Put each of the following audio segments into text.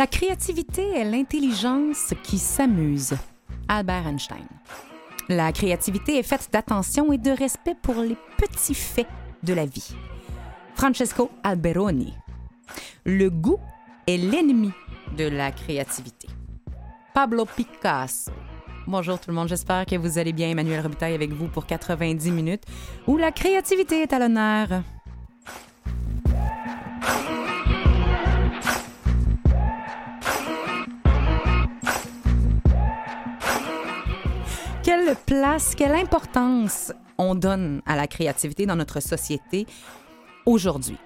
La créativité est l'intelligence qui s'amuse. Albert Einstein. La créativité est faite d'attention et de respect pour les petits faits de la vie. Francesco Alberoni. Le goût est l'ennemi de la créativité. Pablo Picasso. Bonjour tout le monde, j'espère que vous allez bien. Emmanuel Robitaille avec vous pour 90 minutes où la créativité est à l'honneur. Quelle place, quelle importance on donne à la créativité dans notre société aujourd'hui?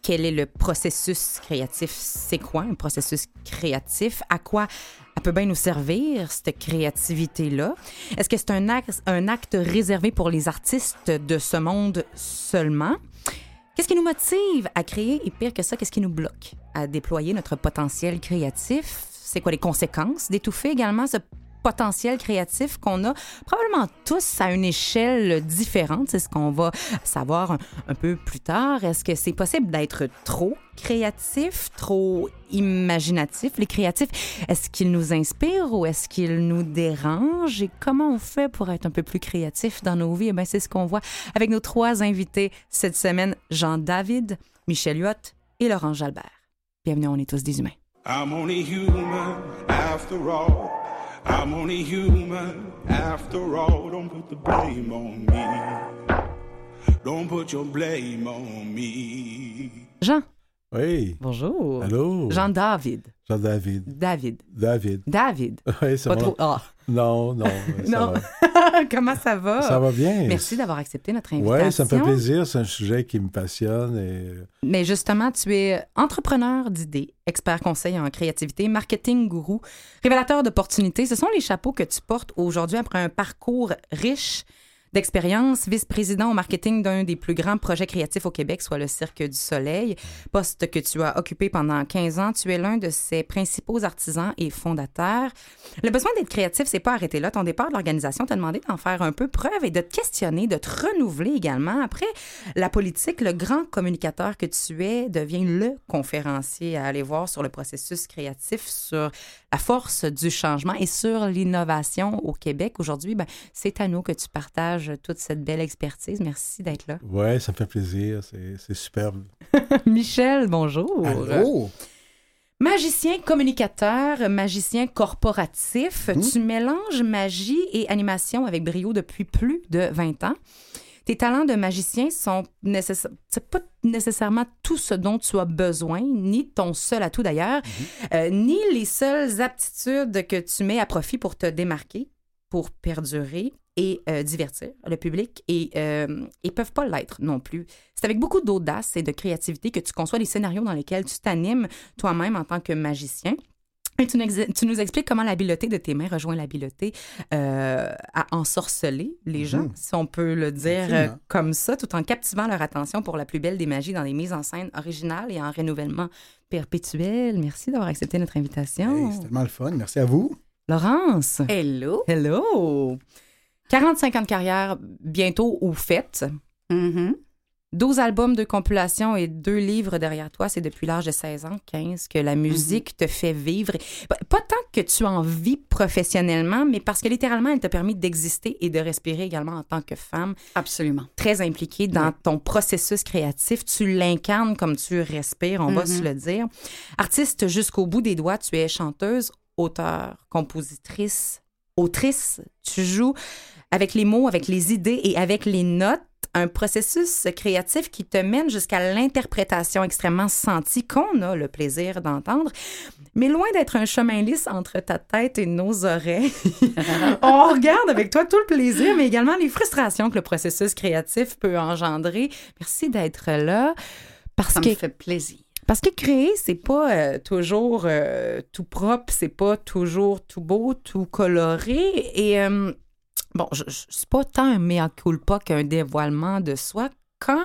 Quel est le processus créatif? C'est quoi un processus créatif? À quoi elle peut bien nous servir, cette créativité-là? Est-ce que c'est un acte, un acte réservé pour les artistes de ce monde seulement? Qu'est-ce qui nous motive à créer? Et pire que ça, qu'est-ce qui nous bloque à déployer notre potentiel créatif? C'est quoi les conséquences d'étouffer également ce potentiel créatif qu'on a probablement tous à une échelle différente. C'est ce qu'on va savoir un, peu plus tard. Est-ce que c'est possible d'être trop créatif, trop imaginatif? Les créatifs, est-ce qu'ils nous inspirent ou est-ce qu'ils nous dérangent? Et comment on fait pour être un peu plus créatif dans nos vies? Eh bien, c'est ce qu'on voit avec nos trois invités cette semaine, Jean-David, Michel Huot et Laurent Jalbert. Bienvenue, on est tous des humains. I'm only human after all. I'm only human after all. Don't put the blame on me. Don't put your blame on me. Jean, Oui. bonjour. Allô? Jean-David. Jean-David. David. David. David. Oui, c'est Pas trop. Ah, Non, non. Ça non. Va. Comment ça va? Ça va bien. Merci d'avoir accepté notre invitation. Oui, ça me fait plaisir. C'est un sujet qui me passionne. Et... Mais justement, tu es entrepreneur d'idées, expert conseil en créativité, marketing gourou, révélateur d'opportunités. Ce sont les chapeaux que tu portes aujourd'hui après un parcours riche d'expérience, vice-président au marketing d'un des plus grands projets créatifs au Québec, soit le Cirque du Soleil, poste que tu as occupé pendant 15 ans. Tu es l'un de ses principaux artisans et fondateurs. Le besoin d'être créatif, c'est pas arrêté là. Ton départ de l'organisation t'a demandé d'en faire un peu preuve et de te questionner, de te renouveler également. Après la politique, le grand communicateur que tu es devient le conférencier à aller voir sur le processus créatif, sur la force du changement et sur l'innovation au Québec. Aujourd'hui, ben, c'est à nous que tu partages toute cette belle expertise. Merci d'être là. Oui, ça me fait plaisir. C'est c'est superbe. Michel, bonjour. Allô? Magicien communicateur, magicien corporatif, Mhm. tu mélanges magie et animation avec brio depuis plus de 20 ans. Tes talents de magicien sont c'est pas nécessairement tout ce dont tu as besoin, ni ton seul atout d'ailleurs, euh, ni les seules aptitudes que tu mets à profit pour te démarquer, pour perdurer et euh, divertir le public et euh, ils peuvent pas l'être non plus. C'est avec beaucoup d'audace et de créativité que tu conçois les scénarios dans lesquels tu t'animes toi-même en tant que magicien. Et tu, nous ex- tu nous expliques comment l'habileté de tes mains rejoint l'habileté euh, à ensorceler les gens, Mhm. si on peut le dire euh, comme ça, tout en captivant leur attention pour la plus belle des magies dans des mises en scène originales et en renouvellement perpétuel. Merci d'avoir accepté notre invitation. Hey, c'est tellement le fun. Merci à vous. Laurence. Hello. Hello. 45 ans de carrière bientôt ou faites. Mhm. 12 albums de compilation et deux livres derrière toi. C'est depuis l'âge de 16 ans, 15, que la musique te fait vivre. Pas- tant que tu en vis professionnellement, mais parce que littéralement, elle t'a permis d'exister et de respirer également en tant que femme, Absolument. très impliquée dans ton processus créatif. Tu l'incarnes comme tu respires, on va Mhm. se le dire. Artiste jusqu'au bout des doigts, tu es chanteuse, auteure, compositrice, autrice. Tu joues avec les mots, avec les idées et avec les notes. Un processus créatif qui te mène jusqu'à l'interprétation extrêmement sentie qu'on a le plaisir d'entendre. Mais loin d'être un chemin lisse entre ta tête et nos oreilles, on regarde avec toi tout le plaisir, mais également les frustrations que le processus créatif peut engendrer. Merci d'être là. Parce Ça que me fait plaisir. parce que créer, c'est pas euh, toujours euh, tout propre, c'est pas toujours tout beau, tout coloré. Et euh, bon, je, je c'est pas tant un mea culpa qu'un dévoilement de soi. Quand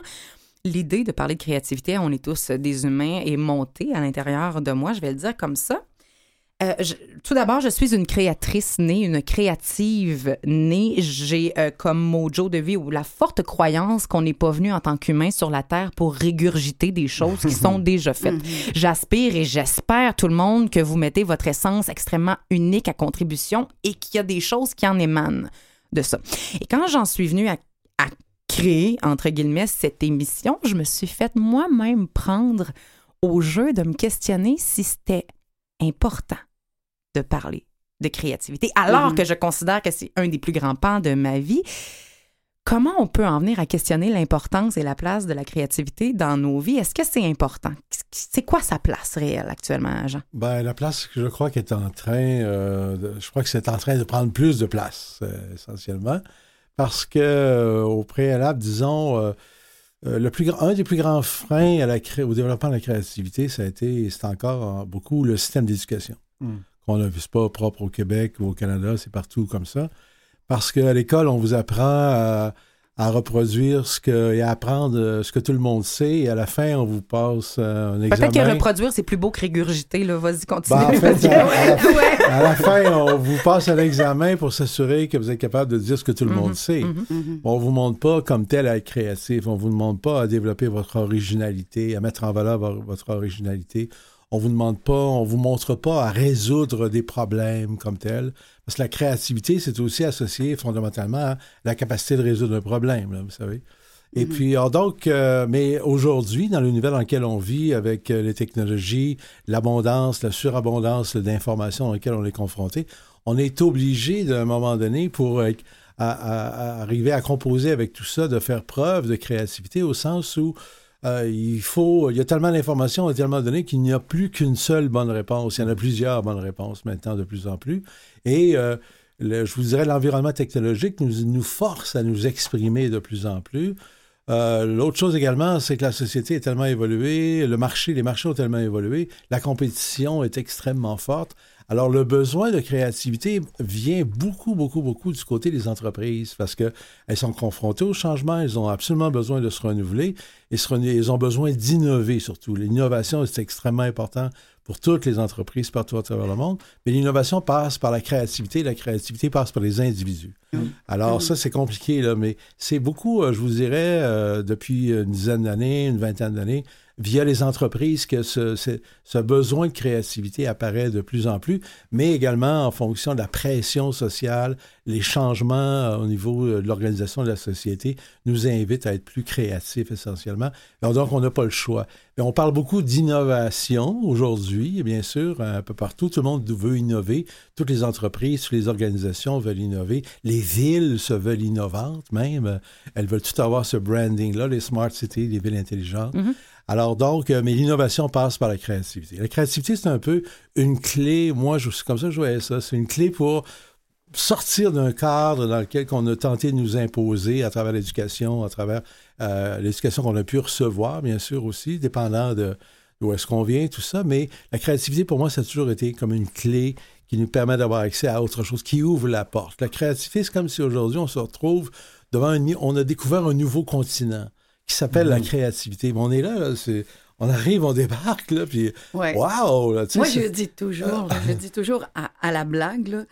l'idée de parler de créativité, on est tous des humains, est montée à l'intérieur de moi, je vais le dire comme ça. Euh, je- tout d'abord, je suis une créatrice née, une créative née. J'ai euh, comme mojo de vie ou la forte croyance qu'on n'est pas venu en tant qu'humain sur la Terre pour régurgiter des choses qui sont déjà faites. J'aspire et j'espère, tout le monde, que vous mettez votre essence extrêmement unique à contribution et qu'il y a des choses qui en émanent de ça. Et quand j'en suis venue à, à créer, entre guillemets, cette émission, je me suis fait moi-même prendre au jeu de me questionner si c'était important de parler de créativité, alors Mhm. que je considère que c'est un des plus grands pans de ma vie. Comment on peut en venir à questionner l'importance et la place de la créativité dans nos vies? Est-ce que c'est important? C'est quoi sa place réelle actuellement, Jean? Ben, la place, je crois qu'elle est en train, euh, de- je crois que c'est en train de prendre plus de place, euh, essentiellement, parce que euh, au préalable, disons, euh, euh, le plus grand, un des plus grands freins à la cré- au développement de la créativité, ça a été, c'est encore euh, beaucoup le système d'éducation. Mm. Qu'on a vu, c'est pas propre au Québec ou au Canada, c'est partout comme ça. Parce qu'à l'école, on vous apprend à, à reproduire ce que, et à apprendre euh, ce que tout le monde sait, et à la fin, on vous passe euh, un examen. Peut-être que reproduire, c'est plus beau que régurgiter. Là. Vas-y, continue. Ben, en fait, à- à la- Ouais. À la fin, on vous passe un examen pour s'assurer que vous êtes capable de dire ce que tout le Mhm, monde sait. mhm. Mhm. On vous montre pas comme tel à être créatif. On vous demande pas à développer votre originalité, à mettre en valeur vo- votre originalité. On vous demande pas, on vous montre pas à résoudre des problèmes comme tel. Parce que la créativité, c'est aussi associé fondamentalement à la capacité de résoudre un problème, là, vous savez. Et Mhm. puis, alors donc, euh, mais aujourd'hui, dans l'univers dans lequel on vit, avec euh, les technologies, l'abondance, la surabondance d'informations auxquelles on est confronté, on est obligé, d'un moment donné, pour euh, à- à- à arriver à composer avec tout ça, de faire preuve de créativité au sens où euh, il faut, il y a tellement d'informations, tellement de données qu'il n'y a plus qu'une seule bonne réponse. Il y en a plusieurs bonnes réponses maintenant de plus en plus. Et euh, je vous dirais, l'environnement technologique nous, nous force à nous exprimer de plus en plus. Euh, L'autre chose également, c'est que la société est tellement évoluée, le marché, les marchés ont tellement évolué, la compétition est extrêmement forte. Alors, le besoin de créativité vient beaucoup, beaucoup, beaucoup du côté des entreprises parce qu'elles sont confrontées au changement, elles ont absolument besoin de se renouveler et se elles ont besoin d'innover surtout. L'innovation, c'est extrêmement important pour toutes les entreprises partout à travers le monde, mais l'innovation passe par la créativité, la créativité passe par les individus. Alors, ça, c'est compliqué, là, mais c'est beaucoup, euh, je vous dirais, euh, depuis une dizaine d'années, une vingtaine d'années, via les entreprises que ce, besoin de créativité apparaît de plus en plus, mais également en fonction de la pression sociale, les changements euh, au niveau euh, de l'organisation de la société nous invitent à être plus créatifs essentiellement. Donc, on n'a pas le choix. Mais on parle beaucoup d'innovation aujourd'hui, et bien sûr, un peu partout. Tout le monde veut innover. Toutes les entreprises, toutes les organisations veulent innover. Les villes se veulent innovantes même. Elles veulent tout avoir ce branding-là, les smart cities, les villes intelligentes. Mhm. Alors donc, euh, mais l'innovation passe par la créativité. La créativité, c'est un peu une clé. Moi, je, comme ça je voyais ça. C'est une clé pour sortir d'un cadre dans lequel on a tenté de nous imposer à travers l'éducation, à travers euh, l'éducation qu'on a pu recevoir, bien sûr aussi, dépendant de d'où est-ce qu'on vient, tout ça. Mais la créativité, pour moi, ça a toujours été comme une clé qui nous permet d'avoir accès à autre chose, qui ouvre la porte. La créativité, c'est comme si aujourd'hui, on se retrouve devant un... On a découvert un nouveau continent qui s'appelle la créativité. Mais on est là, là, c'est... On arrive, on débarque, là, puis Ouais. wow! Là, tu sais, Moi, je dis toujours, je dis toujours à, à la blague, là,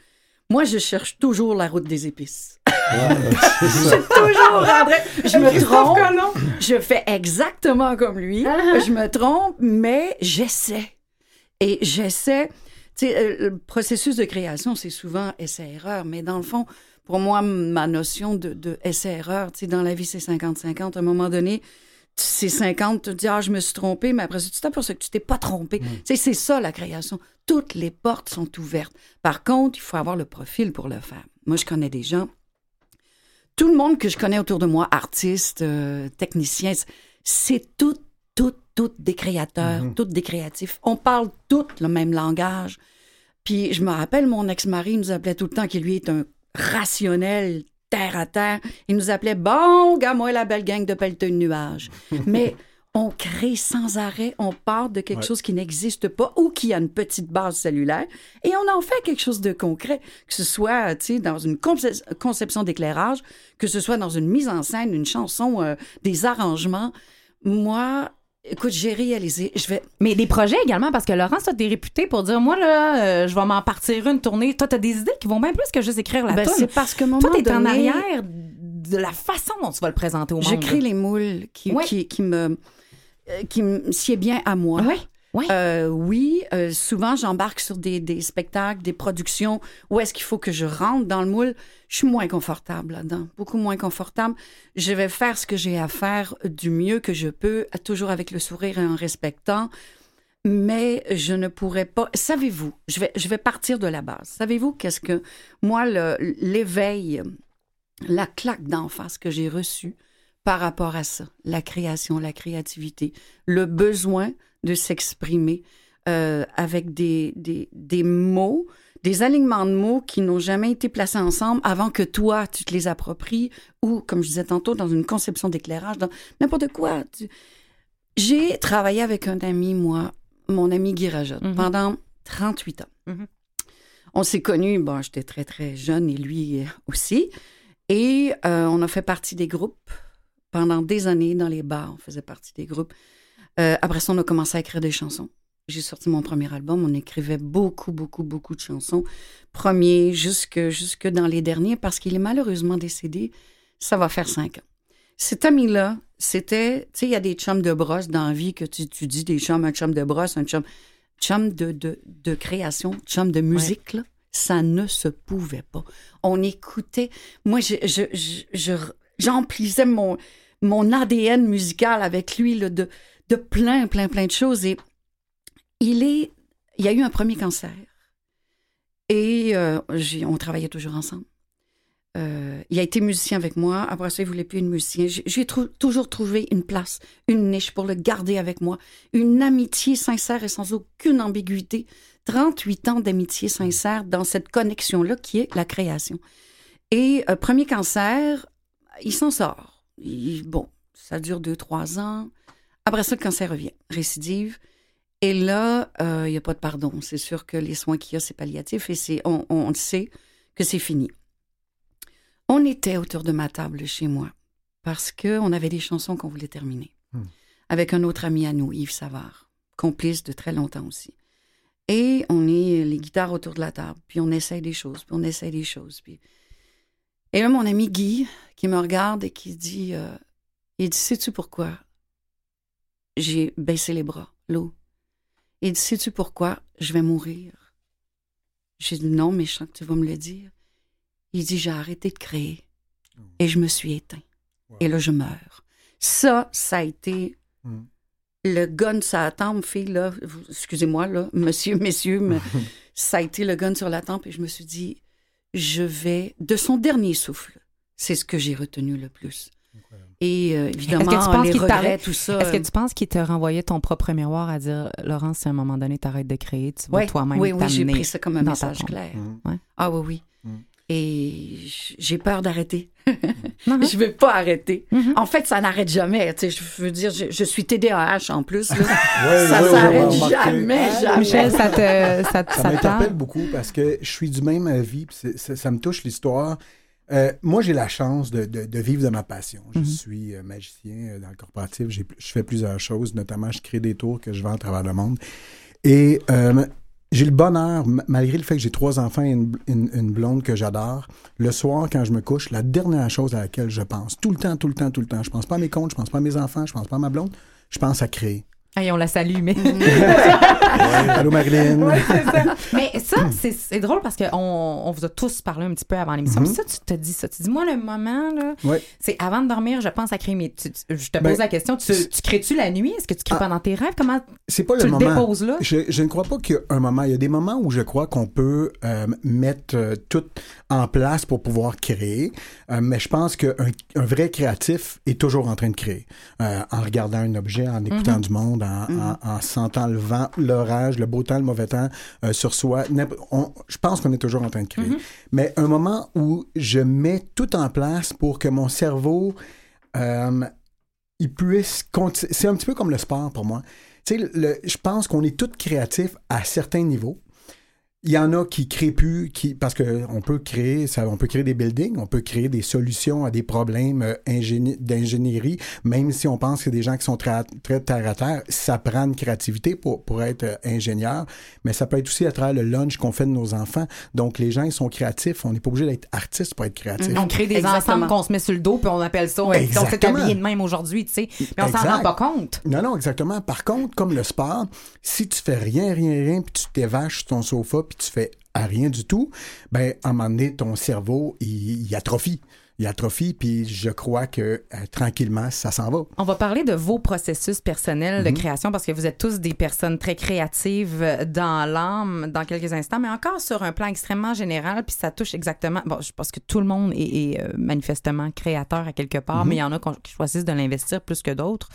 moi, je cherche toujours la route des épices. Ouais, c'est Je suis toujours en train- Je me trompe. Je fais exactement comme lui. Je me trompe, mais j'essaie. Et j'essaie. Tu sais, euh, le processus de création, c'est souvent essai-erreur. Mais dans le fond, pour moi, ma notion de, de essai-erreur, tu sais, dans la vie, c'est 50-50. À un moment donné, c'est 50, tu te dis, ah, je me suis trompé, mais après ça, tu t'aperçois que tu t'es pas trompé. Tu sais, c'est ça, la création. Toutes les portes sont ouvertes. Par contre, il faut avoir le profil pour le faire. Moi, je connais des gens tout le monde que je connais autour de moi, artistes, euh, techniciens, c'est tout, tout, tout des créateurs, Mhm. toutes des créatifs. On parle tous le même langage. Puis je me rappelle, mon ex-mari nous appelait tout le temps, qui lui est un rationnel, terre à terre. Il nous appelait Bon, gars, moi, la belle gang de pelleteux de nuages. Mais on crée sans arrêt, on part de quelque Ouais. chose qui n'existe pas ou qui a une petite base cellulaire et on en fait quelque chose de concret, que ce soit tu sais, dans une concep- conception d'éclairage, que ce soit dans une mise en scène, une chanson, euh, des arrangements. Moi, écoute, j'ai réalisé, je vais Mais des projets également, parce que Laurence, toi, t'es réputé pour dire, moi, là, euh, je vais m'en partir une tournée. Toi, t'as des idées qui vont bien plus que juste écrire la Ben, c'est parce que moment Toi, t'es en donné, arrière de la façon dont tu vas le présenter au monde. Je crée les moules qui, Ouais. qui, qui me euh, qui me sied bien à moi. Oui, oui. Euh, oui, euh, souvent j'embarque sur des, des spectacles, des productions où est-ce qu'il faut que je rentre dans le moule. Je suis moins confortable là-dedans, beaucoup moins confortable. Je vais faire ce que j'ai à faire du mieux que je peux, toujours avec le sourire et en respectant. Mais je ne pourrais pas. Savez-vous, je vais, je vais partir de la base. Savez-vous qu'est-ce que moi, l'éveil, la claque d'en face que j'ai reçue par rapport à ça, la création, la créativité, le besoin de s'exprimer euh, avec des, des, des mots, des alignements de mots qui n'ont jamais été placés ensemble avant que toi, tu te les appropries ou, comme je disais tantôt, dans une conception d'éclairage, dans n'importe quoi. Tu- J'ai travaillé avec un ami, moi, mon ami Guy Rajotte, Mhm. pendant 38 ans. Mhm. On s'est connus, bon, j'étais très, très jeune et lui aussi. Et euh, on a fait partie des groupes pendant des années dans les bars. On faisait partie des groupes. Euh, après ça, on a commencé à écrire des chansons. J'ai sorti mon premier album. On écrivait beaucoup, beaucoup, beaucoup de chansons. Premier jusque, jusque dans les derniers parce qu'il est malheureusement décédé. Ça va faire cinq ans. Cet ami-là, c'était, tu sais, il y a des chums de brosse dans la vie que tu, tu dis des chums, un chum de brosse, un chum, chum de, de, de création, chum de musique, là. Ça ne se pouvait pas. On écoutait. Moi, je, je, je, je- j'emplissais mon, mon ADN musical avec lui là, de, de plein, plein, plein de choses. Et il est. Il y a eu un premier cancer. Et euh, on travaillait toujours ensemble. Euh, il a été musicien avec moi. Après ça, il voulait plus être musicien. J'ai, toujours trouvé une place, une niche pour le garder avec moi. Une amitié sincère et sans aucune ambiguïté. 38 ans d'amitié sincère dans cette connexion-là qui est la création. Et euh, premier cancer, il s'en sort. Il- bon, ça dure deux, trois ans. Après ça, le cancer revient, récidive. Et là, euh, il n'y a pas de pardon. C'est sûr que les soins qu'il y a, c'est palliatif et c'est, on, sait que c'est fini. On était autour de ma table chez moi parce qu'on avait des chansons qu'on voulait terminer. Hmm. Avec un autre ami à nous, Yves Savard, complice de très longtemps aussi. Et on est les guitares autour de la table, puis on essaye des choses, puis on essaye des choses. Puis... Et là, mon ami Guy, qui me regarde et qui dit, euh, il dit, sais-tu pourquoi? J'ai baissé les bras, l'eau? Il dit, sais-tu pourquoi je vais mourir? J'ai dit, non, mais je sens que tu vas me le dire. Il dit, j'ai arrêté de créer et je me suis éteint. Wow. Et là, je meurs. Ça, ça a été Mm. le gun sur la tempe, fille, là. Excusez-moi, là, monsieur, messieurs, mais ça a été le gun sur la tempe et je me suis dit, je vais, de son dernier souffle, c'est ce que j'ai retenu le plus. Et euh, Est-ce évidemment, que tu penses les qu'il te regrets, tout ça. Est-ce que tu penses qu'il te renvoyait ton propre miroir à dire, Laurence, si à un moment donné, t'arrêtes de créer, tu vas Ouais, toi-même oui, oui, j'ai pris ça comme un message clair. Mm. Ah oui, oui. Mm. Et j'ai peur d'arrêter. Non, non. Je vais pas arrêter. Mhm. En fait, ça n'arrête jamais. Tu sais, je veux dire, je, je suis TDAH en plus. là. Ouais, ça ouais, s'arrête jamais, jamais. Michel, ça te, ça, te- Ça ça te m'interpelle beaucoup parce que je suis du même avis, ça me touche l'histoire. Euh, moi, j'ai la chance de, de- de vivre de ma passion. Je Mhm. suis euh, magicien euh, dans le corporatif. Je fais plusieurs choses, notamment je crée des tours que je vends à travers le monde. Et euh, j'ai le bonheur, malgré le fait que j'ai trois enfants et une, une- une blonde que j'adore, le soir, quand je me couche, la dernière chose à laquelle je pense, tout le temps, tout le temps, tout le temps, je pense pas à mes comptes, je pense pas à mes enfants, je pense pas à ma blonde, je pense à créer. Hey, on la salue, mais. Allô, Marilyn. mais ça, c'est drôle parce qu'on on vous a tous parlé un petit peu avant l'émission. Puis ça, tu te dis ça. Tu dis, moi, le moment, là, Ouais. c'est avant de dormir, je pense à créer mes. tu- tu- je te Ben, pose la question, tu, tu crées-tu la nuit? Est-ce que tu crées Ah. pendant tes rêves? Comment C'est pas tu le déposes là? Je, je ne crois pas qu'il y a un moment. Il y a des moments où je crois qu'on peut euh, mettre euh, tout en place pour pouvoir créer. Euh, mais je pense qu'un un vrai créatif est toujours en train de créer. Euh, en regardant un objet, en écoutant du monde, en, en- en sentant le vent, l'orage, le beau temps, le mauvais temps euh, sur soi. On- je pense qu'on est toujours en train de créer. Mais un moment où je mets tout en place pour que mon cerveau il puisse C'est un petit peu comme le sport pour moi. Tu sais, le- je pense qu'on est tous créatifs à certains niveaux. Il y en a qui créent plus, qui, parce qu'on peut créer, ça, on peut créer des buildings, on peut créer des solutions à des problèmes euh, ingénie- d'ingénierie, même si on pense que des gens qui sont très, très terre à terre, ça prend une créativité pour, pour être euh, ingénieur, mais ça peut être aussi à travers le lunch qu'on fait de nos enfants. Donc, les gens, ils sont créatifs. On n'est pas obligé d'être artiste pour être créatif. On crée des Exactement. ensembles qu'on se met sur le dos, puis on appelle ça. Ouais, on s'est exactement. habillé de même aujourd'hui, tu sais. Mais on s'en rend pas compte. Non, non, exactement. Par contre, comme le sport, si tu fais rien, rien, rien, puis tu t'évaches sur ton sofa, puis tu fais à rien du tout, ben, à un moment donné, ton cerveau, il, il atrophie. Il atrophie, puis je crois que euh, tranquillement, ça s'en va. On va parler de vos processus personnels de Mhm. création parce que vous êtes tous des personnes très créatives dans l'âme dans quelques instants, mais encore sur un plan extrêmement général, puis ça touche exactement. Bon, je pense que tout le monde est, est, euh, manifestement créateur à quelque part, Mhm. mais il y en a qui choisissent de l'investir plus que d'autres.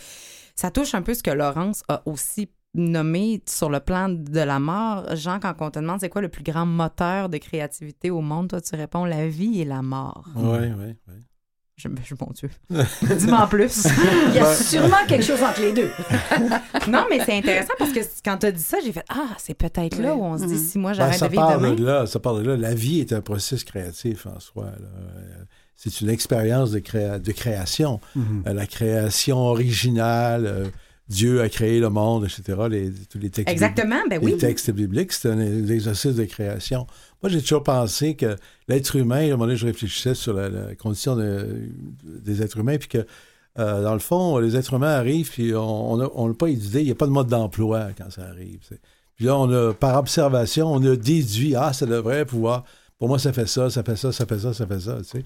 Ça touche un peu ce que Laurence a aussi nommé sur le plan de la mort. Jean, quand on te demande c'est quoi le plus grand moteur de créativité au monde, toi tu réponds la vie et la mort. Oui, oui, oui. Je, je mon Dieu. Dis-moi en plus. Il y a sûrement quelque chose entre les deux. Non, mais c'est intéressant parce que quand tu as dit ça, j'ai fait Ah, c'est peut-être là où on se dit si moi Ben, j'arrête ça de vivre demain. de là, ça part de là. La vie est un processus créatif en soi. là. Euh, C'est une expérience de, créa- de création. Euh, la création originale, euh, Dieu a créé le monde, etc. Les, tous les textes Exactement, ben oui. les textes bibliques, c'est un, exercice de création. Moi, j'ai toujours pensé que l'être humain, à un moment donné, je réfléchissais sur la, la condition de- des êtres humains, puis que, euh, dans le fond, les êtres humains arrivent, puis on n'a on pas d'idée, il n'y a pas de mode d'emploi quand ça arrive. Puis là, on a, par observation, on a déduit, ah, ça devrait pouvoir, pour moi, ça fait ça, ça fait ça, ça fait ça, ça fait ça, tu sais.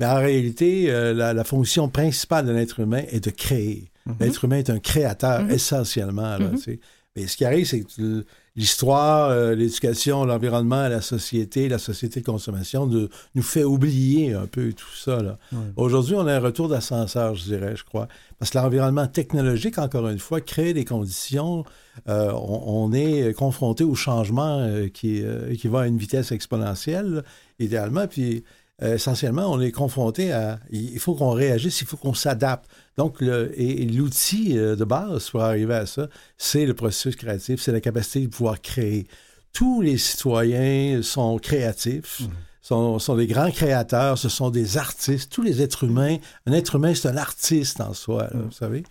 Mais en réalité, euh, la, la fonction principale de l'être humain est de créer. L'être humain est un créateur essentiellement. Là, sais. Mais ce qui arrive, c'est que l'histoire, euh, l'éducation, l'environnement, la société, la société de consommation nous, nous fait oublier un peu tout ça. Aujourd'hui, on a un retour d'ascenseur, je dirais, je crois. Parce que l'environnement technologique, encore une fois, crée des conditions. euh, on, on est confronté au changement euh, qui, qui va à une vitesse exponentielle, idéalement. Puis essentiellement, on est confronté à. Il faut qu'on réagisse, il faut qu'on s'adapte. Donc, le, et, et l'outil euh, de base pour arriver à ça, c'est le processus créatif, c'est la capacité de pouvoir créer. Tous les citoyens sont créatifs, sont, sont des grands créateurs, ce sont des artistes. Tous les êtres humains, un être humain, c'est un artiste en soi, là, vous savez.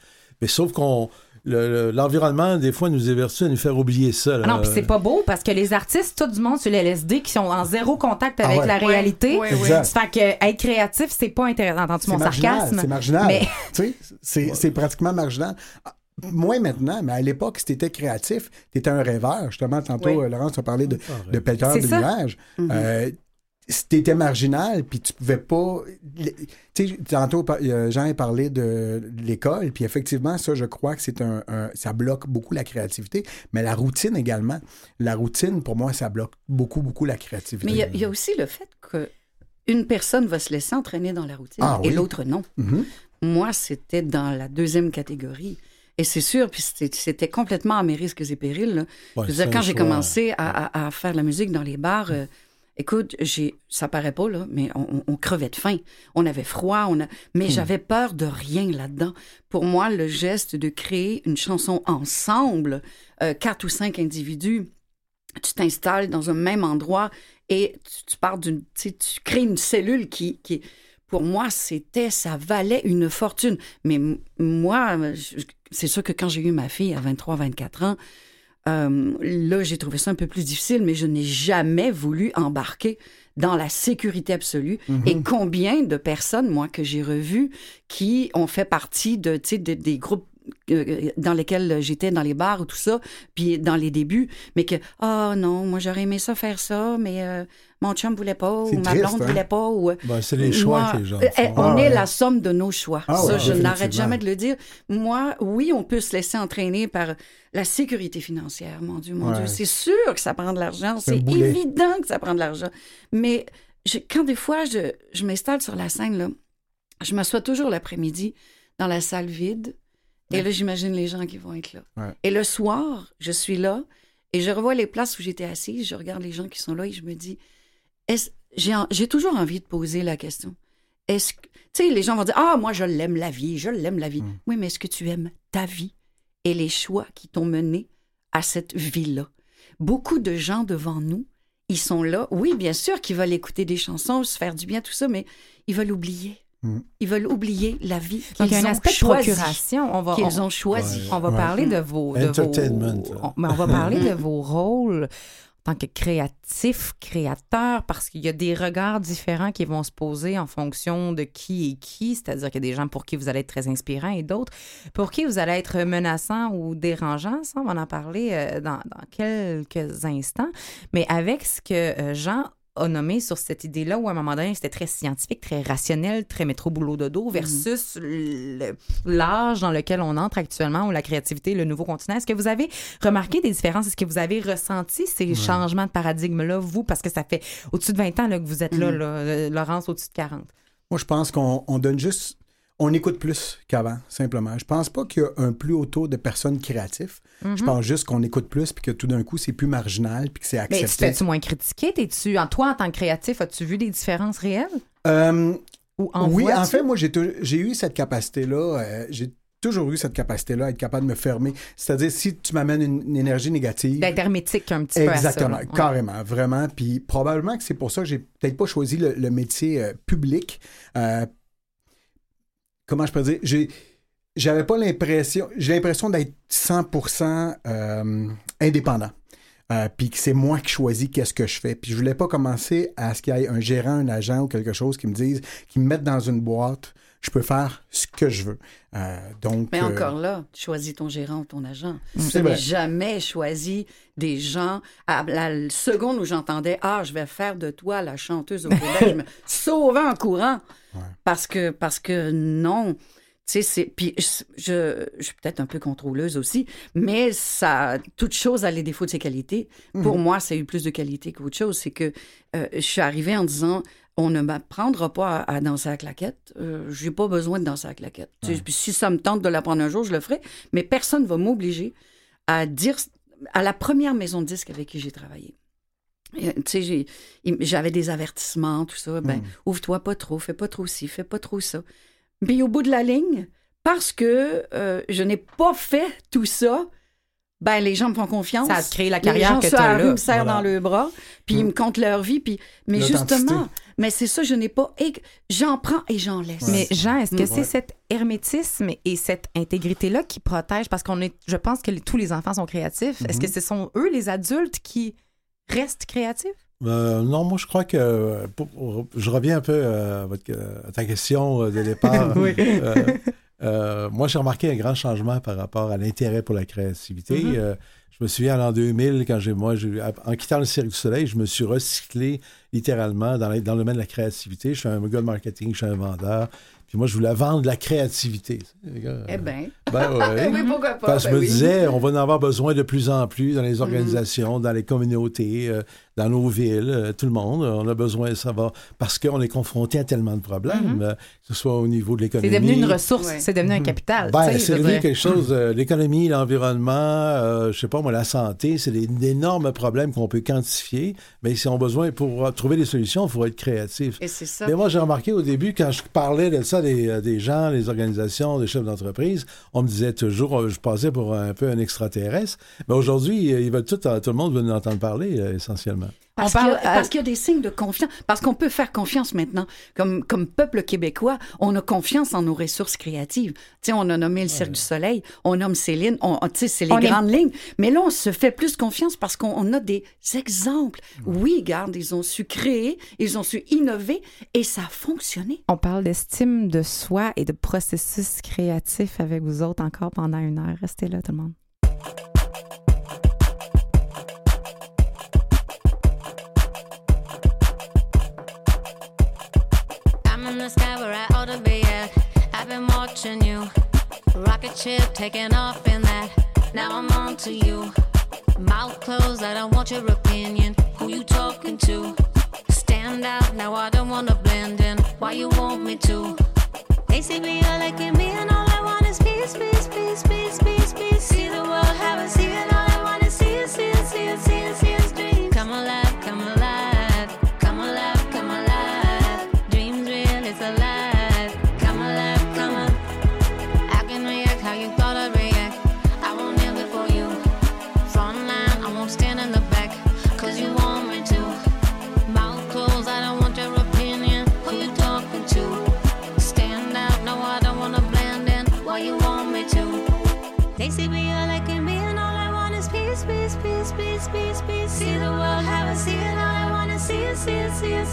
Mais sauf qu'on. Le- le- L'environnement, des fois, nous évertue à nous faire oublier ça. là. Ah non, puis c'est pas beau parce que les artistes, tout du monde sur les LSD qui sont en zéro contact avec Ah ouais. la réalité. Ouais, fait que être créatif, c'est pas intéressant. Entends-tu C'est mon marginal. sarcasme? C'est marginal. Mais Tu sais, c'est, c'est pratiquement marginal. Moins maintenant, mais à l'époque, si tu étais créatif, tu étais un rêveur. Justement, tantôt, Oui. euh, Laurence a parlé de, Ah, de pelleteur de nuages. Euh, si tu étais marginal, puis tu pouvais pas. Tu sais, tantôt, euh, Jean a parlé de l'école, puis effectivement, ça, je crois que c'est un, un- Ça bloque beaucoup la créativité, mais la routine également. La routine, pour moi, ça bloque beaucoup, beaucoup la créativité. Mais il y a- il y, a aussi le fait que une personne va se laisser entraîner dans la routine Ah et l'autre non. Mhm. Moi, c'était dans la deuxième catégorie. Et c'est sûr, puis c'était complètement à mes risques et périls. là. Ouais, Je veux c'est dire, un quand j'ai commencé à, à- à faire de la musique dans les bars, euh, écoute, j'ai, ça paraît pas, là, mais on, crevait de faim. On avait froid, on a, mais j'avais peur de rien là-dedans. Pour moi, le geste de créer une chanson ensemble, euh, quatre ou cinq individus, tu t'installes dans un même endroit et tu, tu pars d'une, tu tu crées une cellule qui, qui pour moi, c'était, ça valait une fortune. Mais moi, c'est sûr que quand j'ai eu ma fille à 23, 24 ans, euh, là, j'ai trouvé ça un peu plus difficile, mais je n'ai jamais voulu embarquer dans la sécurité absolue. Et combien de personnes, moi, que j'ai revues, qui ont fait partie de, tu sais, de- des groupes dans lesquels j'étais dans les bars ou tout ça, puis dans les débuts, mais que ah non, moi j'aurais aimé ça faire ça, mais euh, mon chum voulait pas ou ma blonde hein? voulait pas ou Ben, c'est les choix moi, que les gens euh, font. On Ah, est ouais. la somme de nos choix. Ah, ça, ouais, je n'arrête jamais de le dire. Moi, oui, on peut se laisser entraîner par la sécurité financière. Mon Dieu, mon Ouais. Dieu, c'est sûr que ça prend de l'argent. C'est évident que ça prend de l'argent. Mais je- quand des fois, je, je m'installe sur la scène, là, je m'assois toujours l'après-midi dans la salle vide. Et là, j'imagine les gens qui vont être là. Ouais. Et le soir, je suis là et je revois les places où j'étais assise. Je regarde les gens qui sont là et je me dis, est-ce- j'ai en- j'ai toujours envie de poser la question. Est-ce que, tu sais, les gens vont dire, ah, moi, je l'aime la vie, je l'aime la vie. Mm. Oui, mais est-ce que tu aimes ta vie et les choix qui t'ont mené à cette vie-là? Beaucoup de gens devant nous, ils sont là. Oui, bien sûr qu'ils veulent écouter des chansons, se faire du bien, tout ça, mais ils veulent oublier. Mm. Ils veulent oublier la vie Donc, il y qu'ils a un ont aspect de procuration. On va, Qu'ils on- ont choisi. Ouais. On va Ouais. parler de vos. De Entertainment. Vos, on, mais on va parler de vos rôles en tant que créatif, créateur, parce qu'il y a des regards différents qui vont se poser en fonction de qui est qui. C'est-à-dire qu'il y a des gens pour qui vous allez être très inspirant et d'autres pour qui vous allez être menaçant ou dérangeant. Ça, on va en parler euh, dans, dans quelques instants. Mais avec ce que euh, Jean a nommé sur cette idée-là où à un moment donné c'était très scientifique, très rationnel, très métro boulot dodo versus le- l'âge dans lequel on entre actuellement où la créativité, le nouveau continent. Est-ce que vous avez remarqué des différences? Est-ce que vous avez ressenti ces changements de paradigme-là, vous? Parce que ça fait au-dessus de 20 ans là, que vous êtes là, là, euh, Laurence, au-dessus de 40. Moi, je pense qu'on on donne juste. On écoute plus qu'avant, simplement. Je pense pas qu'il y a un plus haut taux de personnes créatives. Mhm. Je pense juste qu'on écoute plus puis que tout d'un coup, c'est plus marginal puis que c'est Mais tu accepté. fais-tu moins critiqué? T'es-tu, en toi, en tant que créatif, as-tu vu des différences réelles? Euh, Ou en oui, en fait, moi, j'ai eu cette capacité-là. euh, j'ai toujours eu cette capacité-là à être capable de me fermer. C'est-à-dire, si tu m'amènes une, une énergie négative. D'être hermétique un petit peu à ça. Exactement, là. Ouais. carrément, vraiment. Puis probablement que c'est pour ça que j'ai peut-être pas choisi le, le métier euh, public. Euh, comment je peux dire? J'avais pas l'impression, j'ai l'impression d'être 100% euh, indépendant. Euh, puis que c'est moi qui choisis qu'est-ce que je fais. Puis je voulais pas commencer à ce qu'il y ait un gérant, un agent ou quelque chose qui me dise, qui me mette dans une boîte. Je peux faire ce que je veux. Euh, donc. Mais euh, encore là, tu choisis ton gérant ou ton agent. Je n'avais vrai. jamais choisi des gens. À la seconde où j'entendais Ah, je vais faire de toi la chanteuse au Québec, je me sauvais en courant. Parce que, parce que non. Tu sais, c'est. Puis je, je, suis peut-être un peu contrôleuse aussi, mais ça. Toute chose a les défauts de ses qualités. Pour moi, ça a eu plus de qualité qu'autre chose. C'est que euh, je suis arrivée en disant on ne m'apprendra pas à, à danser à la claquette. Euh, j'ai pas besoin de danser à la claquette. Tu Puis si ça me tente de l'apprendre un jour, je le ferai. Mais personne va m'obliger à dire à la première maison de disques avec qui j'ai travaillé. Tu j'avais des avertissements, tout ça. Ben, ouvre-toi pas trop, fais pas trop ci, fais pas trop ça. Puis au bout de la ligne, parce que euh, je n'ai pas fait tout ça, ben les gens me font confiance. Ça a créé la Les carrière gens que la rue là. me serrent Voilà. dans le bras, puis ils me comptent leur vie, puis mais justement, mais c'est ça, je n'ai pas. J'en prends et j'en laisse. Mais Jean, est-ce que c'est cet hermétisme et cette intégrité-là qui protège? Parce qu'on est, je pense que les- tous les enfants sont créatifs. Est-ce que ce sont eux, les adultes, qui restent créatifs? Euh, non, moi, je crois que. euh, pour- pour- je reviens un peu euh, à, votre- à ta question euh, de départ. Oui. Euh, euh, moi, j'ai remarqué un grand changement par rapport à l'intérêt pour la créativité. Mm-hmm. Euh, je me souviens, en l'an 2000, quand j'ai, moi, j'ai- en quittant le Cirque du Soleil, je me suis recyclé littéralement dans, dans le domaine de la créativité. Je suis un gars de marketing, je suis un vendeur. Puis moi, je voulais vendre de la créativité. Eh bien. ben ouais. oui, pourquoi pas? Parce que je ben me oui. disais, on va en avoir besoin de plus en plus dans les Mm-hmm. organisations, dans les communautés, euh, dans nos villes, euh, tout le monde. On a besoin de savoir parce qu'on est confronté à tellement de problèmes, euh, que ce soit au niveau de Mm-hmm. C'est l'économie. devenu une ressource, Ouais. c'est devenu un capital. Ben, c'est devenu dire. quelque chose, euh, l'économie, l'environnement, euh, je sais pas moi, la santé, c'est des- d'énormes problèmes qu'on peut quantifier, mais si on a besoin, pour trouver des solutions, il faut être créatif. Et c'est ça. Mais moi, j'ai remarqué au début, quand je parlais de ça des, des gens, les organisations, des chefs d'entreprise, on me disait toujours, je passais pour un peu un extraterrestre. Mais aujourd'hui, ils veulent tout, tout le monde veut en entendre parler, euh, essentiellement. Parce qu'il y, a- parce qu'il y a des signes de confiance. Parce qu'on peut faire confiance maintenant. Comme, comme peuple québécois, on a confiance en nos ressources créatives. Tu sais, on a nommé le Cirque du Soleil, on nomme Céline, on, c'est les On est- grandes lignes. Mais là, on se fait plus confiance parce qu'on on a des exemples. Oui, garde, ils ont su créer, ils ont su innover et ça a fonctionné. On parle d'estime de soi et de processus créatif avec vous autres encore pendant une heure. Restez là, tout le monde. The sky where I ought to be at. I've been watching you. Rocket ship taking off in that. Now I'm on to you. Mouth closed, I don't want your opinion. Who you talking to? Stand out, now I don't wanna blend in. Why you want me to? They see me, you're liking me, and all I want is peace, peace, peace, peace, peace, peace. See the world, have a see, and all I want is see it, see it, see it, see it, see it,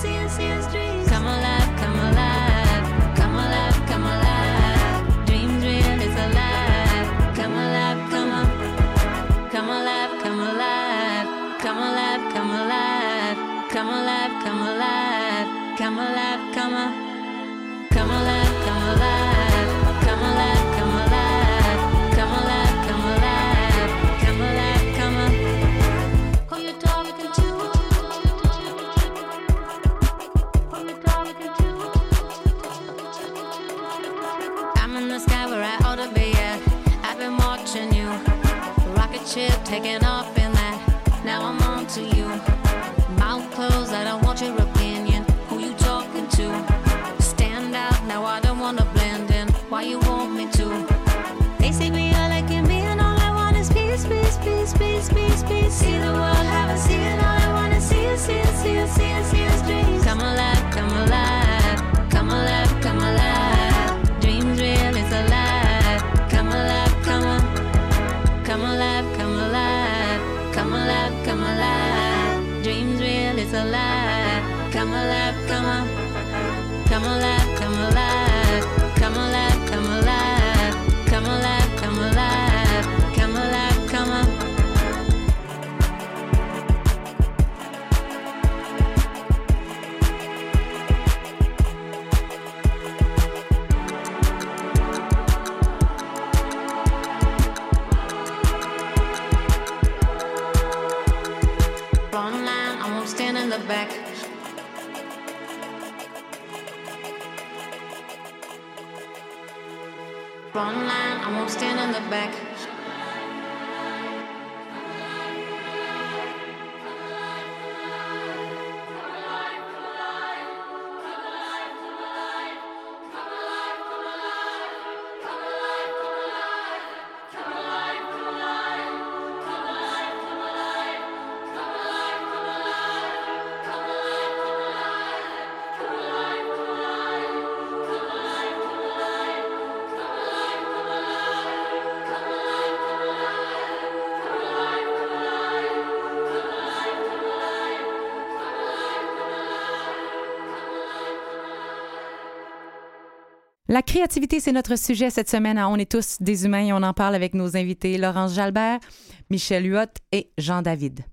see you, see wanna blend in. Why you want me to? They see me, you're liking me, and all I want is peace, peace, peace, peace, peace, peace. See the world, have a see it, all I want is see it, see it, see see see La créativité, c'est notre sujet cette semaine. à On est tous des humains et on en parle avec nos invités Laurence Jalbert, Michel Huot et Jean David.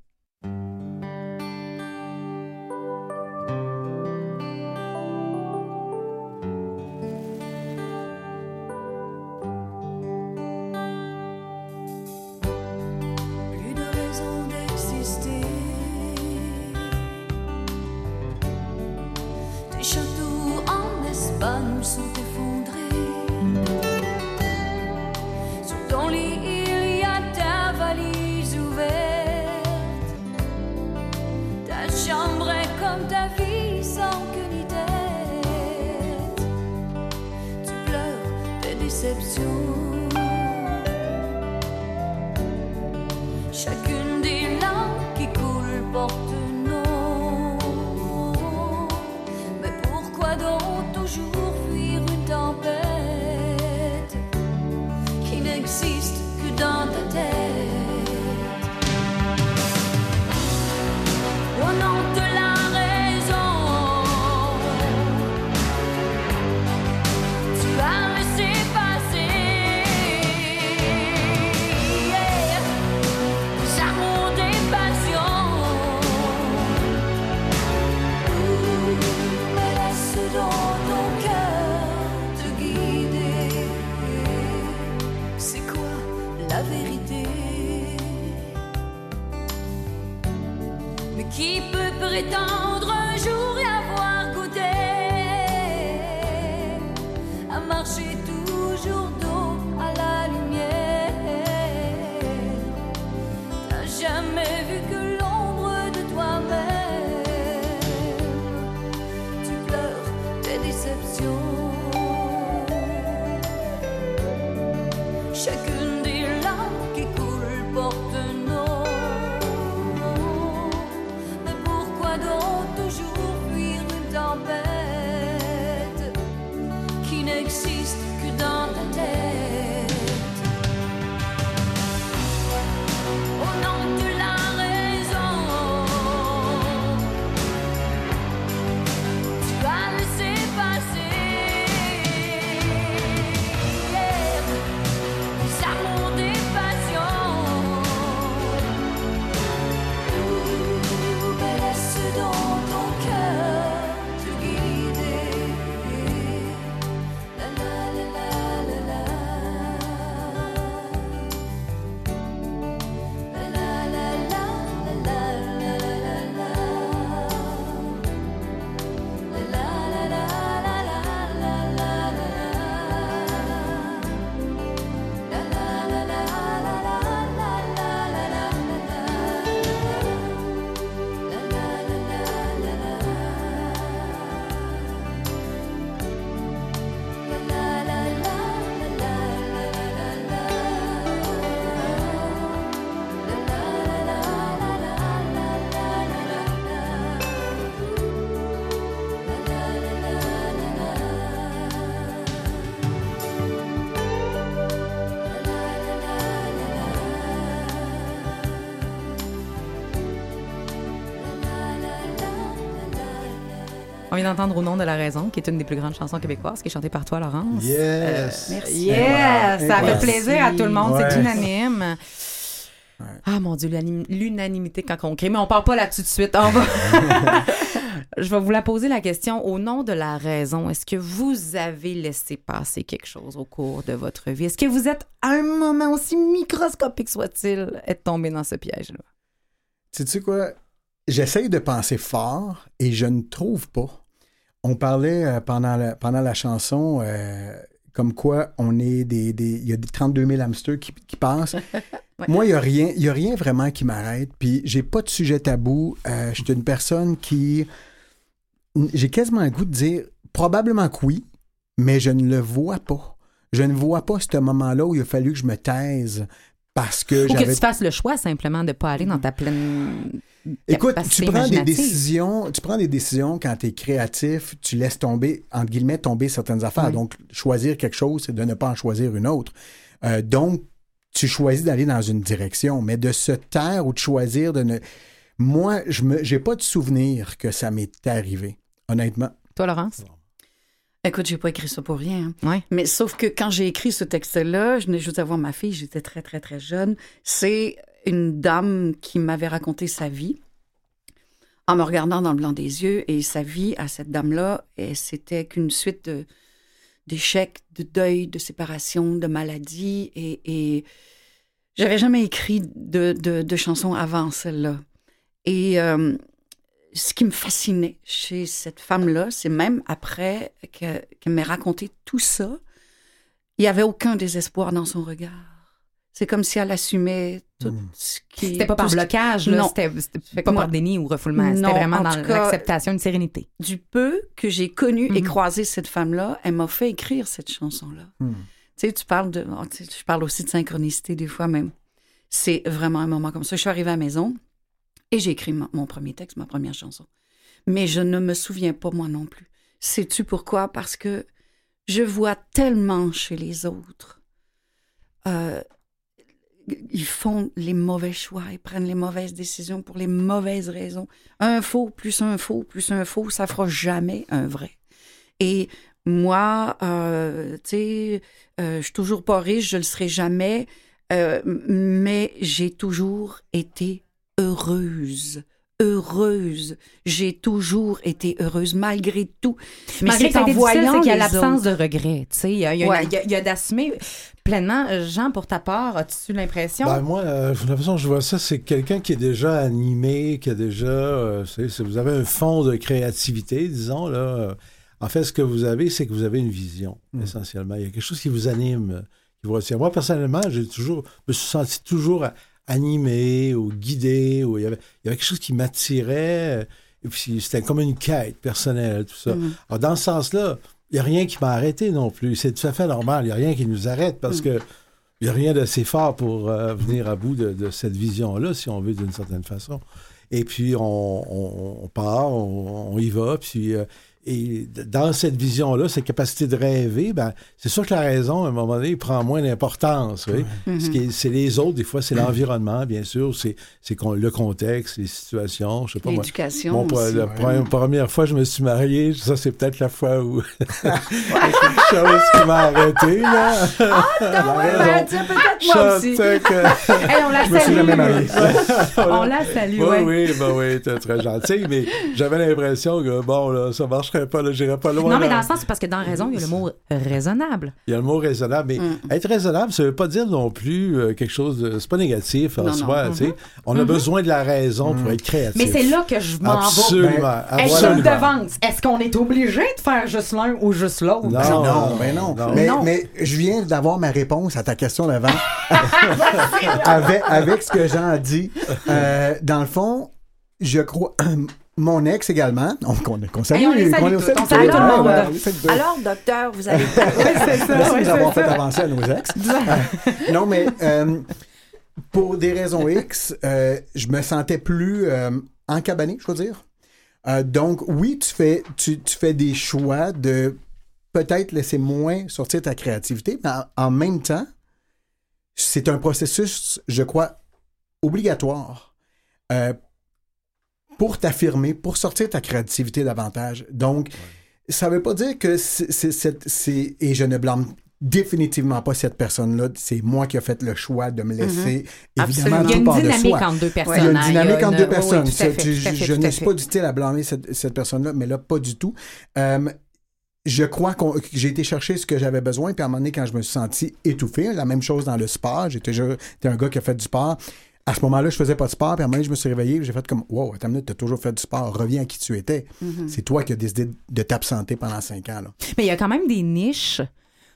Vient d'entendre Au nom de la raison, qui est une des plus grandes chansons québécoises, qui est chantée par toi, Laurence. Yes. Merci. Yes! Ça fait plaisir à tout le monde, c'est Ouais. unanime. Ah mon Dieu, l'unanimité quand on crie. Mais on part pas là-dessus de suite. On va... Je vais vous la poser la question. Au nom de la raison, est-ce que vous avez laissé passer quelque chose au cours de votre vie? Est-ce que vous êtes, à un moment aussi microscopique soit-il, être tombé dans ce piège-là? Tu sais quoi? J'essaye de penser fort et je ne trouve pas. On parlait euh, pendant, la, pendant la chanson euh, comme quoi on est des, des- Il y a des 32 000 hamsters qui, qui passent. Moi, il n'y a, rien- il y a rien vraiment qui m'arrête. Puis j'ai pas de sujet tabou. Euh, je suis une personne qui. J'ai quasiment le goût de dire probablement que oui, mais je ne le vois pas. Je ne vois pas ce moment-là où il a fallu que je me taise parce que Ou que tu fasses le choix simplement de ne pas aller dans ta pleine. Écoute, tu prends des décisions, tu prends des décisions quand tu es créatif, tu laisses tomber, entre guillemets, tomber certaines affaires. Oui. Donc, choisir quelque chose, c'est de ne pas en choisir une autre. Euh, donc, tu choisis d'aller dans une direction, mais de se taire ou de choisir de ne. Moi, je me, j'ai pas de souvenir que ça m'est arrivé, honnêtement. Toi, Laurence? Écoute, j'ai pas écrit ça pour rien. hein. Ouais. Mais sauf que quand j'ai écrit ce texte-là, je venais juste d'avoir ma fille, j'étais très, très, très jeune. C'est une dame qui m'avait raconté sa vie en me regardant dans le blanc des yeux. Et sa vie à cette dame-là, c'était qu'une suite de- d'échecs, de deuil, de séparation, de maladies. Et, et j'avais jamais écrit de, de, de chansons avant celle-là. Et euh, ce qui me fascinait chez cette femme-là, c'est même après que- qu'elle m'ait raconté tout ça, il n'y avait aucun désespoir dans son regard. C'est comme si elle assumait tout ce qui... C'était pas par blocage, là. Non. C'était pas moi- par déni ou refoulement. C'était Non, vraiment en dans tout cas- l'acceptation, une sérénité. Du peu que j'ai connu et Mhm. croisé cette femme-là, elle m'a fait écrire cette chanson-là. Hmm. Tu sais, tu parles de... oh, tu sais, je parle aussi de synchronicité des fois même. C'est vraiment un moment comme ça. Je suis arrivée à la maison et j'ai écrit mon premier texte, ma première chanson. Mais je ne me souviens pas, moi non plus. Sais-tu pourquoi? Parce que je vois tellement chez les autres. euh, ils font les mauvais choix, ils prennent les mauvaises décisions pour les mauvaises raisons. Un faux plus un faux plus un faux, ça fera jamais un vrai. Et moi, euh, tu sais, euh, je suis toujours pas riche, je le serai jamais, euh, mais j'ai toujours été heureuse. Heureuse. J'ai toujours été heureuse malgré tout. Mais Malgré c'est voyant qu'il y a l'absence de regret. Tu sais, il y a, y a- Ouais. a- a d'assumer pleinement. Jean, pour ta part, as-tu l'impression? Ben, moi, euh, la façon dont je vois ça, c'est quelqu'un qui est déjà animé, qui a déjà. euh, c'est- c'est- vous avez un fond de créativité, disons. Là. En fait, ce que vous avez, c'est que vous avez une vision, essentiellement. Il y a quelque chose qui vous anime, qui vous retient. Moi, personnellement, j'ai toujours, me suis senti toujours animé ou guidé. Ou il, y avait, il y avait quelque chose qui m'attirait. euh, Et puis, c'était comme une quête personnelle, tout ça. Mhm. Alors, dans ce sens-là, il n'y a rien qui m'a arrêté non plus. C'est tout à fait normal. Il n'y a rien qui nous arrête parce que il n'y a rien d'assez fort pour euh, venir à bout de, de cette vision-là, si on veut, d'une certaine façon. Et puis, on, on- on part, on, on y va, puis... euh, et dans cette vision-là, cette capacité de rêver, ben, c'est sûr que la raison, à un moment donné, prend moins d'importance. oui. Ce qui est- C'est les autres, des fois, c'est l'environnement, bien sûr, c'est le contexte, les situations, je sais pas moi. L'éducation Bon, pour aussi. la pre- première fois, je me suis marié. Ça, c'est peut-être la fois où quelque chose qui m'a arrêté. Là. Ah, La ouais, ben, peut-être moi Je aussi. sais que- Hey, on la Je me suis salue. jamais marié. on la salue, Oui, ouais. oui, ben oui, t'es très gentil, mais j'avais l'impression que, bon, là, ça marcherait pas, pas loin. Non, mais dans le sens, c'est parce que dans raison, il y a le mot raisonnable. Il y a le mot raisonnable, mais Mm. être raisonnable, ça veut pas dire non plus euh, quelque chose de... C'est pas négatif en Non, non. soi, tu sais. On a besoin de la raison pour être créatif. Mm-hmm. Mais c'est là que je m'en vais. Absolument, absolument. devance? Est-ce qu'on est obligé de faire juste l'un ou juste l'autre? Non. Non, non, mais non. non. Mais, Non. mais je viens d'avoir ma réponse à ta question d'avant. avec, avec ce que Jean a dit. Euh, dans le fond, je crois. Mon ex également, on, qu'on, salue, Hey, on les salue on salue tout le monde. Ouais. Alors, docteur, vous allez Merci ouais, de nous avoir c'est fait ça. avancer à nos ex. Euh, non, mais euh, pour des raisons X, euh, je me sentais plus encabané, je veux dire. Donc, oui, tu fais, tu, tu fais des choix de peut-être laisser moins sortir ta créativité, mais en, en même temps, c'est un processus, je crois, obligatoire euh, pour t'affirmer, pour sortir ta créativité davantage. Donc, ça veut pas dire que c'est, et je ne blâme définitivement pas cette personne-là, c'est moi qui ai fait le choix de me laisser, évidemment, Absolument. Il y a tout une part de dynamique soi. entre deux personnes. Il y a une dynamique entre une- deux personnes. oui, tout à C'est- fait, tu- tout à fait, je ne fait. suis pas d'utile à blâmer cette, cette personne-là, mais là, pas du tout. Euh, je crois que j'ai été chercher ce que j'avais besoin, puis à un moment donné, quand je me suis senti étouffé, la même chose dans le sport, j'étais un gars qui a fait du sport. À ce moment-là, je faisais pas de sport, puis à un moment donné, je me suis réveillé, j'ai fait comme Wow, attends une minute, t'as toujours fait du sport, reviens à qui tu étais. C'est toi qui as décidé de t'absenter pendant cinq ans. Là. Mais il y a quand même des niches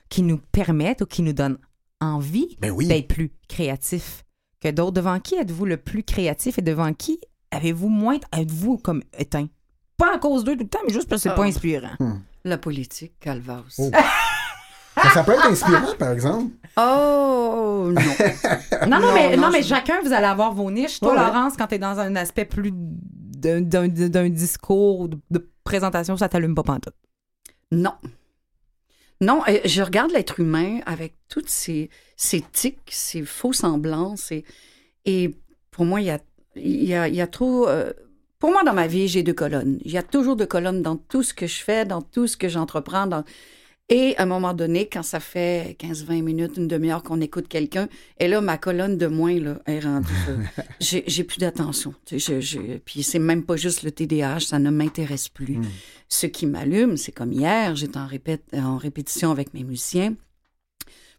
qui nous permettent ou qui nous donnent envie Ben oui. d'être plus créatifs que d'autres. Devant qui êtes-vous le plus créatif et devant qui avez-vous moins, êtes-vous comme éteint? Pas à cause d'eux tout le temps, mais juste parce que c'est Ah. pas inspirant. La politique, Calvas. Oh. Mais ça peut être inspirant, par exemple. Oh, non. Non, non, mais, non, non, mais je- chacun, vous allez avoir vos niches. Toi, Ouais, ouais. Laurence, quand t'es dans un aspect plus d'un, d'un- d'un discours ou de, de présentation, ça t'allume pas pantoute. Non. Non, euh, je regarde l'être humain avec toutes ses, ses tics, ses faux semblances. Et, et pour moi, il y a, il y a, il y a trop. euh, pour moi, dans ma vie, j'ai deux colonnes. Il y a toujours deux colonnes dans tout ce que je fais, dans tout ce que j'entreprends. Dans... Et à un moment donné, quand ça fait 15-20 minutes, une demi-heure qu'on écoute quelqu'un, et là, ma colonne de moins là, est rendue. j'ai, plus d'attention. Puis c'est même pas juste le TDAH, ça ne m'intéresse plus. Ce qui m'allume, c'est comme hier, j'étais en, répét- en répétition avec mes musiciens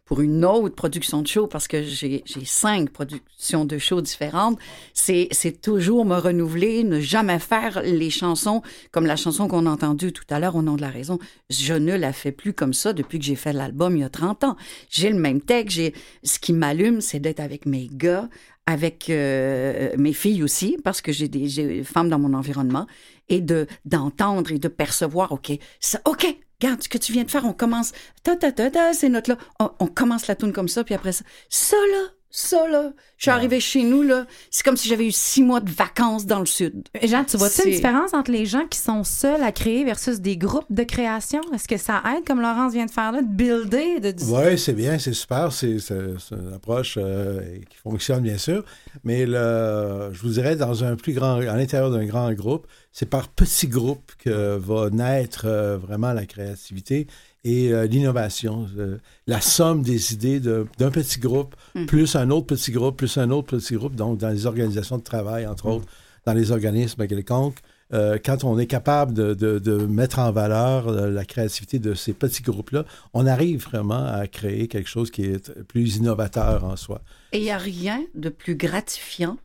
pour une autre production de show, parce que j'ai cinq productions de show différentes, c'est toujours me renouveler, ne jamais faire les chansons comme la chanson qu'on a entendue tout à l'heure au nom de la raison. Je ne la fais plus comme ça depuis que j'ai fait l'album il y a 30 ans. J'ai le même texte, j'ai ce qui m'allume, c'est d'être avec mes gars, avec euh, mes filles aussi, parce que j'ai des, des femmes dans mon environnement, et de d'entendre et de percevoir, OK, ça, OK, regarde ce que tu viens de faire, on commence, ta ta ta ta, ces notes-là, on, commence la tune comme ça, puis après ça, ça là, Ça, là, je suis arrivée chez nous, là, c'est comme si j'avais eu six mois de vacances dans le sud. Jean, tu vois-tu une différence entre les gens qui sont seuls à créer versus des groupes de création? Est-ce que ça aide, comme Laurence vient de faire là, de builder? De... Oui, c'est bien, c'est super. C'est une approche euh, qui fonctionne, bien sûr. Mais le, je vous dirais, dans un plus grand, à l'intérieur d'un grand groupe, c'est par petits groupes que va naître euh, vraiment la créativité et euh, l'innovation. Euh, la somme des idées de- d'un petit groupe, plus un autre petit groupe, plus un autre petit groupe, donc dans les organisations de travail, entre autres, dans les organismes quelconques. Euh, quand on est capable de, de- de mettre en valeur la créativité de ces petits groupes-là, on arrive vraiment à créer quelque chose qui est plus innovateur en soi. Et il n'y a rien de plus gratifiant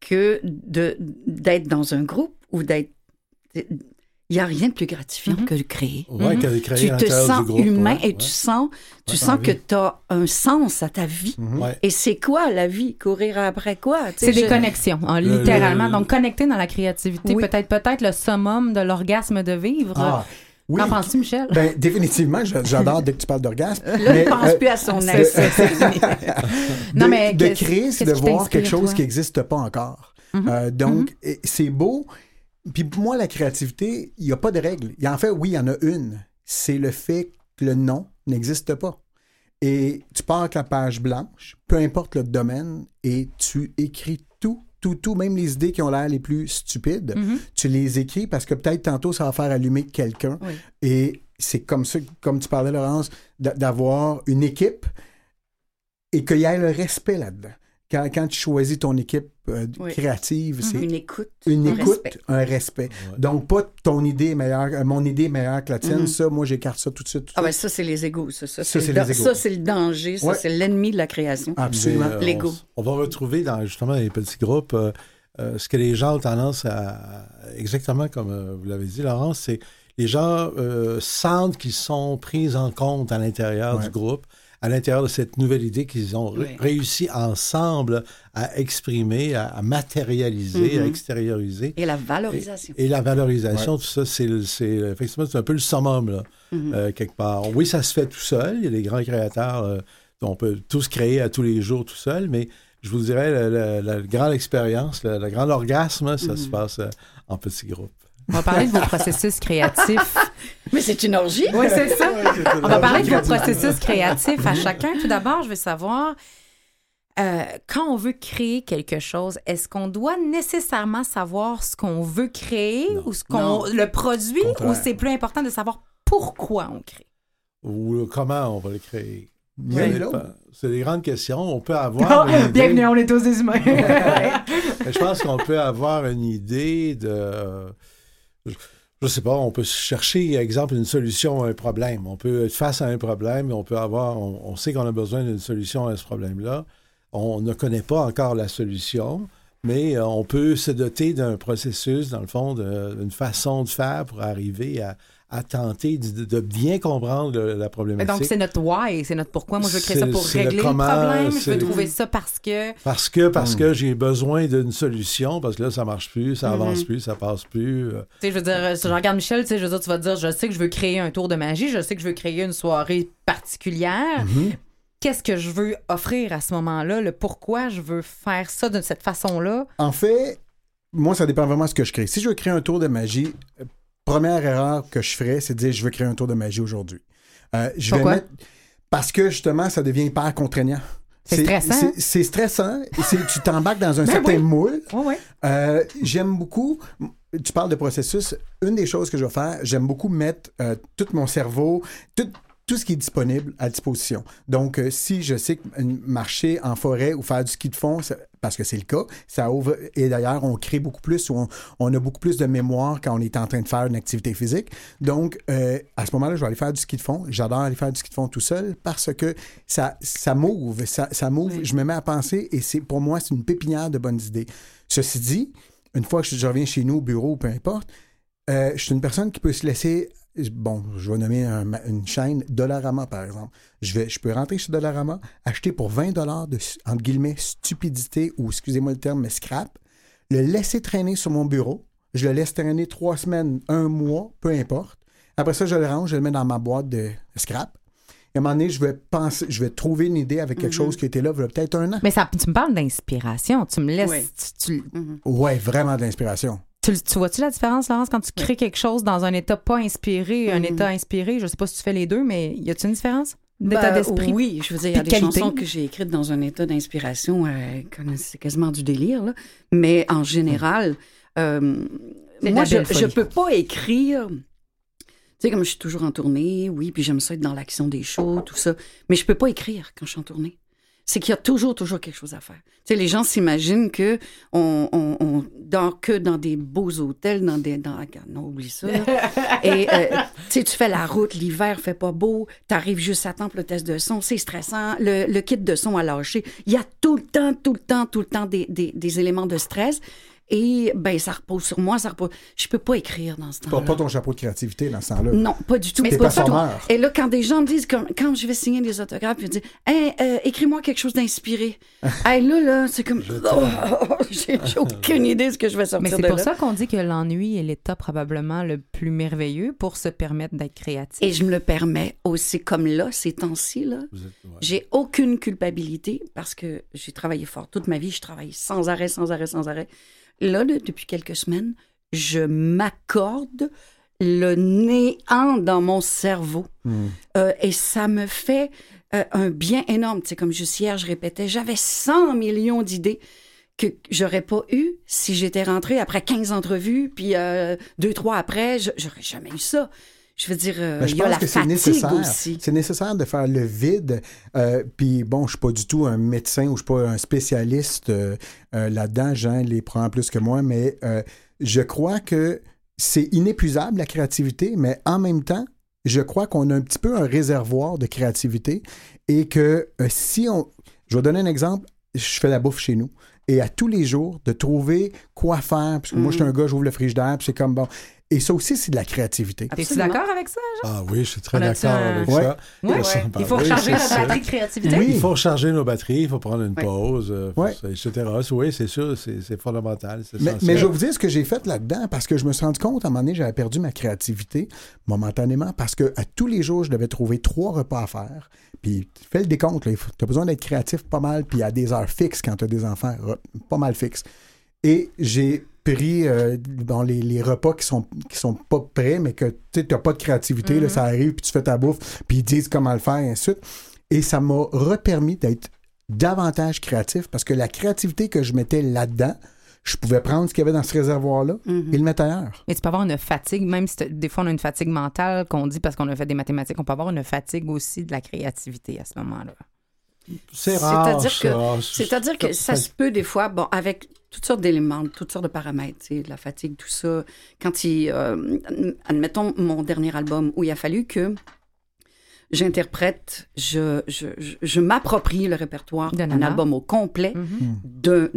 que d'être dans un groupe ou d'être. Il n'y a rien de plus gratifiant que de créer. Ouais, que de créer tu te sens du groupe. humain ouais, et tu ouais. sens, tu Ouais, sens que tu as un sens à ta vie. Ouais. Et c'est quoi la vie? Courir après quoi? C'est des je- connexions, hein, Le- littéralement. le- Donc, connecter dans la créativité, Oui. peut-être peut-être le summum de l'orgasme de vivre. Ah, oui. Qu'en penses-tu, Michel? Ben, définitivement, j'a- j'adore dès que tu parles d'orgasme. Là, mais, il ne pense euh, plus à son ex. Non, de, mais de créer, c'est de voir quelque chose toi? Mm-hmm. qui n'existe pas encore. Euh, donc, c'est beau. Puis pour moi, la créativité, il n'y a pas de règle. En fait, oui, il y en a une. C'est le fait que le nom n'existe pas. Et tu pars avec la page blanche, peu importe le domaine, et tu écris tout, tout, tout, même les idées qui ont l'air les plus stupides, Mm-hmm. tu les écris parce que peut-être tantôt ça va faire allumer quelqu'un. Oui. Et c'est comme ça, comme tu parlais, Laurence, d'a- d'avoir une équipe et qu'il y ait le respect là-dedans. Quand, quand tu choisis ton équipe euh, Oui. créative, c'est Une écoute. une un écoute, respect. un respect. Donc, pas ton idée est meilleure, euh, mon idée est meilleure que la tienne. Mhm. Ça, moi, j'écarte ça tout de suite. tout Ah ben ça, c'est les égaux. Ça, ça, Ça, c'est le, les égaux. ça, c'est le danger. Ça, Ouais. c'est l'ennemi de la création. Absolument. Euh, L'ego. On, on va retrouver dans justement les petits groupes euh, euh, ce que les gens ont tendance à, exactement comme euh, vous l'avez dit, Laurence, c'est les gens euh, sentent qu'ils sont pris en compte à l'intérieur Ouais. du groupe, à l'intérieur de cette nouvelle idée qu'ils ont Oui. réussi ensemble à exprimer, à, à matérialiser, à Mhm. extérioriser. Et la valorisation. Et la valorisation, tout ça, c'est effectivement c'est un peu le summum, là, Mhm. euh, quelque part. Oui, ça se fait tout seul. Il y a des grands créateurs, euh, on peut tous créer à tous les jours tout seul, mais je vous dirais, la, la- la grande expérience, le, le grand orgasme, ça se passe euh, en petits groupes. On va parler de vos processus créatifs. Mais c'est une orgie. Oui, c'est ça. On va parler de vos processus créatifs à chacun. Tout d'abord, je veux savoir, euh, quand on veut créer quelque chose, est-ce qu'on doit nécessairement savoir ce qu'on veut créer ou ce qu'on le produit Contraire. ou c'est plus important de savoir pourquoi on crée? Ou euh, comment on va le créer? C'est des grandes questions. On peut avoir. une idée. Bienvenue, on est tous des humains. Je pense qu'on peut avoir une idée de. Je, je sais pas, on peut chercher, exemple, une solution à un problème. On peut être face à un problème, on peut avoir. On, sait qu'on a besoin d'une solution à ce problème-là. On ne connaît pas encore la solution, mais euh, on peut se doter d'un processus, dans le fond, d'une façon de faire pour arriver à, à tenter de, de bien comprendre le- la problématique. Donc, c'est notre why, c'est notre pourquoi. Moi, je veux créer ça pour le régler le, problème. Je veux trouver ça parce que. Parce que, parce Hmm. que j'ai besoin d'une solution, parce que là, ça marche plus, ça Mm-hmm. avance plus, ça passe plus. euh, Tu sais, je veux dire, si je regarde Michel, tu sais, je veux dire, tu vas dire, je sais que je veux créer un tour de magie, je sais que je veux créer une soirée particulière. Mm-hmm. Qu'est-ce que je veux offrir à ce moment-là? Le pourquoi je veux faire ça de cette façon-là? En fait, moi, ça dépend vraiment de ce que je crée. Si je veux créer un tour de magie, euh, première erreur que je ferais, c'est de dire je veux créer un tour de magie aujourd'hui. Euh, je vais mettre- Parce que justement, ça devient hyper contraignant. C'est stressant. C'est, stressant. Tu t'embarques dans un Ben certain oui. moule. Oui, oui. Euh, j'aime beaucoup. Tu parles de processus. Une des choses que je vais faire, j'aime beaucoup mettre euh, tout mon cerveau, tout, tout ce qui est disponible à disposition. Donc, euh, si je sais que marcher en forêt ou faire du ski de fond, ça- parce que c'est le cas, ça ouvre. Et d'ailleurs, on crée beaucoup plus, ou on, on a beaucoup plus de mémoire quand on est en train de faire une activité physique. Donc, euh, à ce moment-là, je vais aller faire du ski de fond. J'adore aller faire du ski de fond tout seul parce que ça, ça m'ouvre, ça, ça m'ouvre. Je me mets à penser et c'est pour moi, c'est une pépinière de bonnes idées. Ceci dit, une fois que je reviens chez nous au bureau, peu importe, euh, je suis une personne qui peut se laisser. Bon, je vais nommer un- une chaîne Dollarama, par exemple. Je, vais, je peux rentrer chez Dollarama, acheter pour 20 de, entre guillemets, stupidité ou, excusez-moi le terme, mais scrap, le laisser traîner sur mon bureau. Je le laisse traîner trois semaines, un mois, peu importe. Après ça, je le range, je le mets dans ma boîte de scrap. Et à un moment donné, je vais penser, je vais trouver une idée avec quelque chose qui était là, il y a peut-être un an. Mais ça, tu me parles d'inspiration. Tu me laisses. Oui. tu- tu- Ouais, vraiment de l'inspiration. Tu, tu vois-tu la différence, Laurence, quand tu crées quelque chose dans un état pas inspiré, un Mhm. état inspiré? Je sais pas si tu fais les deux, mais y a-tu une différence Ben, d'état d'esprit? Oui, je veux dire, il y a des qualité? chansons que j'ai écrites dans un état d'inspiration, euh, c'est quasiment du délire, là. Mais en général, euh, moi, je, folie. peux pas écrire. Tu sais, comme je suis toujours en tournée, oui, puis j'aime ça être dans l'action des shows, tout ça. Mais je peux pas écrire quand je suis en tournée. C'est qu'il y a toujours, toujours quelque chose à faire. Tu sais, les gens s'imaginent que on, on, on dort que dans des beaux hôtels, dans des... Dans, non, oublie ça. là. Et euh, tu tu fais la route, l'hiver fait pas beau, t'arrives juste à temps pour le test de son, c'est stressant, le, le kit de son a lâché. Il y a tout le temps, tout le temps, tout le temps des, des, des éléments de stress. Et ben ça repose sur moi, ça repose. Je peux pas écrire dans ce temps-là. portes pas ton chapeau de créativité dans ce temps-là. Non, pas du tout. Mais pas c'est pas du tout. Et là, quand des gens me disent, quand, quand je vais signer des autographes, ils me disent, hey, euh, écris-moi quelque chose d'inspiré. hey, là, là, c'est comme, oh, j'ai aucune idée de ce que je vais sortir Mais c'est de pour là. ça qu'on dit que l'ennui est l'état probablement le plus merveilleux pour se permettre d'être créatif. Et je me le permets aussi, comme là, ces temps-ci, là. Vous êtes- ouais. J'ai aucune culpabilité parce que j'ai travaillé fort toute ma vie. Je travaille sans arrêt, sans arrêt, sans arrêt. Là, là, depuis quelques semaines, je m'accorde le néant dans mon cerveau. Euh, et ça me fait euh, un bien énorme. Tu sais, comme juste hier, je répétais, j'avais 100 millions d'idées que j'aurais pas eu si j'étais rentrée après 15 entrevues, puis euh, deux, trois après, je- j'aurais jamais eu ça. Je veux dire, Ben, je il y a pense la que c'est fatigue nécessaire. aussi. C'est nécessaire de faire le vide. Euh, Puis bon, je suis pas du tout un médecin ou je suis pas un spécialiste euh, euh, là-dedans. Jean les prend plus que moi, mais je crois que c'est inépuisable la créativité, mais en même temps, je crois qu'on a un petit peu un réservoir de créativité et que si on, je vais donner un exemple. Je fais la bouffe chez nous et à tous les jours de trouver quoi faire parce que moi je suis un gars, j'ouvre le frigidaire, puis c'est comme bon. Et ça aussi c'est de la créativité. T'es-tu Absolument. d'accord avec ça? Ah oui, je suis très d'accord un- avec Ouais. ça. Ouais. Ça, Il ben faut oui, recharger notre batterie de créativité. Oui. Il faut recharger nos batteries, il faut prendre une Ouais. pause, euh, Ouais. etc. Oui, c'est sûr, c'est c'est fondamental. Mais, je vais vous dire ce que j'ai fait là-dedans parce que je me suis rendu compte à un moment donné, j'avais perdu ma créativité momentanément parce que à tous les jours, je devais trouver trois repas à faire. Puis fais le décompte, tu as besoin d'être créatif pas mal, puis à des heures fixes quand tu as des enfants, pas mal fixes. Et j'ai pris euh, bon, les, les repas qui sont, qui sont pas prêts, mais que tu n'as pas de créativité, là, ça arrive, puis tu fais ta bouffe, puis ils disent comment le faire, et ainsi de suite. Et ça m'a repermis d'être davantage créatif parce que la créativité que je mettais là-dedans, je pouvais prendre ce qu'il y avait dans ce réservoir-là Mhm. et le mettre ailleurs. Et tu peux avoir une fatigue, même si des fois on a une fatigue mentale qu'on dit parce qu'on a fait des mathématiques, on peut avoir une fatigue aussi de la créativité à ce moment-là. c'est rare. C'est-à-dire ça. que, c'est-à-dire que ça se peut des fois, bon, avec toutes sortes d'éléments, toutes sortes de paramètres, tu sais, de la fatigue, tout ça. Quand il, euh, admettons mon dernier album où il a fallu que j'interprète, je, je, je, je m'approprie le répertoire d'un album au complet Mhm. d'un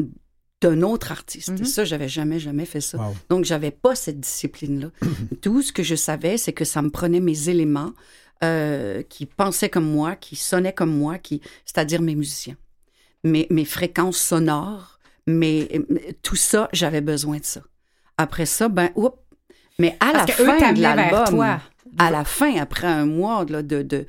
d'un autre artiste. Mhm. Et ça, j'avais jamais, jamais fait ça. Wow. Donc, j'avais pas cette discipline-là. Tout ce que je savais, c'est que ça me prenait mes éléments euh, qui pensaient comme moi, qui sonnaient comme moi, qui, c'est-à-dire mes musiciens, mes, mes fréquences sonores, mes, tout ça, j'avais besoin de ça. Après ça, ben, oups. Mais à Parce la que eux fin de l'album, à la fin, après un mois là, de, de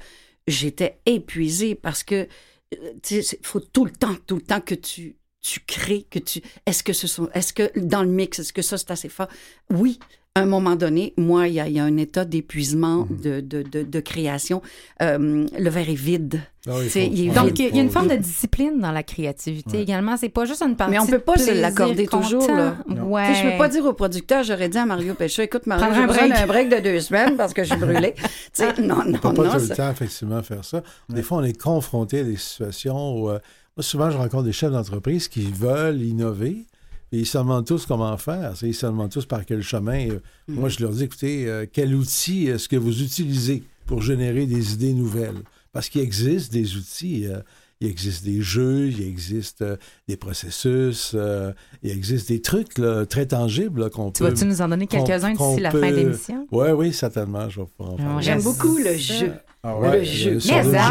j'étais épuisée parce que euh, il faut tout le temps, tout le temps que tu tu crées, que tu est-ce que ce sont est-ce que dans le mix, est-ce que ça c'est assez fort? Oui, à un moment donné, moi, il y a, il y a un état d'épuisement Mhm. de, de, de, de création. Euh, le verre est vide. Ah oui, il est Donc, vide. il y a une forme de discipline dans la créativité également. C'est pas juste une partie Mais on peut pas se l'accorder toujours, là. Ouais. Je peux pas dire au producteur, j'aurais dit à Mario Pécha, écoute, Mario, j'ai un besoin break. d'un break de deux semaines parce que je suis sais, non, non, On peut pas non. tout ça- le temps, effectivement, faire ça. Des fois, on est confronté à des situations où... euh, moi, souvent, je rencontre des chefs d'entreprise qui veulent innover et ils se demandent tous comment faire. Tu Ils se demandent tous par quel chemin. Euh, Mm. Moi, je leur dis, écoutez, euh, quel outil est-ce que vous utilisez pour générer des idées nouvelles? Parce qu'il existe des outils. euh, il existe des jeux, il existe euh, des processus, euh, il existe des trucs là, très tangibles qu'on Tu peut... vas-tu nous en donner quelques-uns d'ici la peut- fin de l'émission? Oui, oui, certainement. Je vais pouvoir en parler. J'aime beaucoup le ça. jeu. Ah Ouais, le jeu. euh, jeu,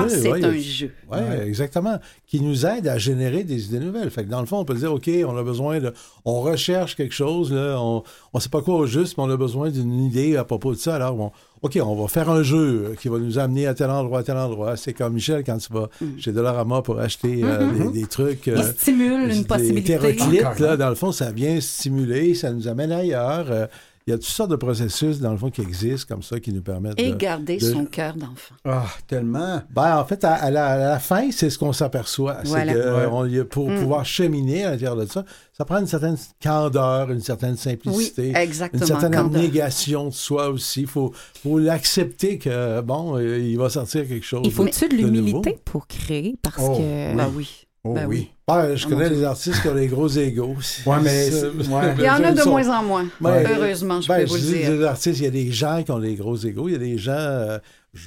c'est ouais, un il jeu. Oui, Ouais. exactement. Qui nous aide à générer des idées nouvelles. Fait que dans le fond, on peut dire, OK, on a besoin de. On recherche quelque chose, là, on ne sait pas quoi au juste, mais on a besoin d'une idée à propos de ça. Alors, bon, OK, on va faire un jeu qui va nous amener à tel endroit, à tel endroit. C'est comme Michel quand tu vas chez Dollarama pour acheter euh, des, des trucs. Il euh, stimule des- une des possibilité. Encore, là, hein? dans le fond, ça vient stimuler, ça nous amène ailleurs. Euh, Il y a toutes sortes de processus, dans le fond, qui existent comme ça, qui nous permettent Et de... garder de- son cœur d'enfant. Ah, tellement. Ben, en fait, à, à la, à la fin, c'est ce qu'on s'aperçoit. Voilà. C'est que Ouais. on pour Mm. pouvoir cheminer à l'intérieur de ça, ça prend une certaine candeur, une certaine Oui, simplicité. exactement. Une certaine candeur. abnégation de soi aussi. Il faut, faut l'accepter que, bon, euh, il va sortir quelque chose. Il faut-tu de l'humilité pour créer? Parce Oh, que... Ben oui. Oh Ben oui. Ben, je Oh, connais des artistes qui ont des gros égaux. Ouais, mais ouais. Il y en a de sont- moins en moins. Ben, Heureusement, je ben, peux vous le dis dire. des artistes, il y a des gens qui ont des gros égaux, il y a des gens, euh,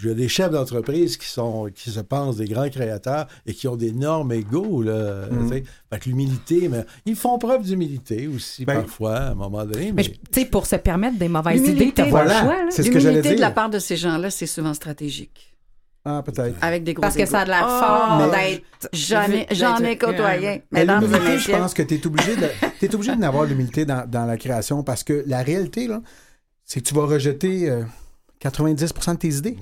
il y a des chefs d'entreprise qui sont, qui se pensent des grands créateurs et qui ont d'énormes égaux, là. Tu. Fait que l'humilité, mais ils font preuve d'humilité aussi, Ben, parfois, à un moment donné. Mais, tu pour se permettre des mauvaises L'humilité, idées, pas voilà. le choix. là. C'est ce que j'allais L'humilité de dire. la part de ces gens-là, c'est souvent stratégique. Ah, peut-être. Avec des gros Parce que égos. ça a de l'air Ah, fort mais- d'être... J'en ai, j'en ai côtoyé. Mais l'humilité, je pense que tu es obligé de t'es obligé d'avoir l'humilité dans, dans la création parce que la réalité, là, c'est que tu vas rejeter euh, 90% de tes idées.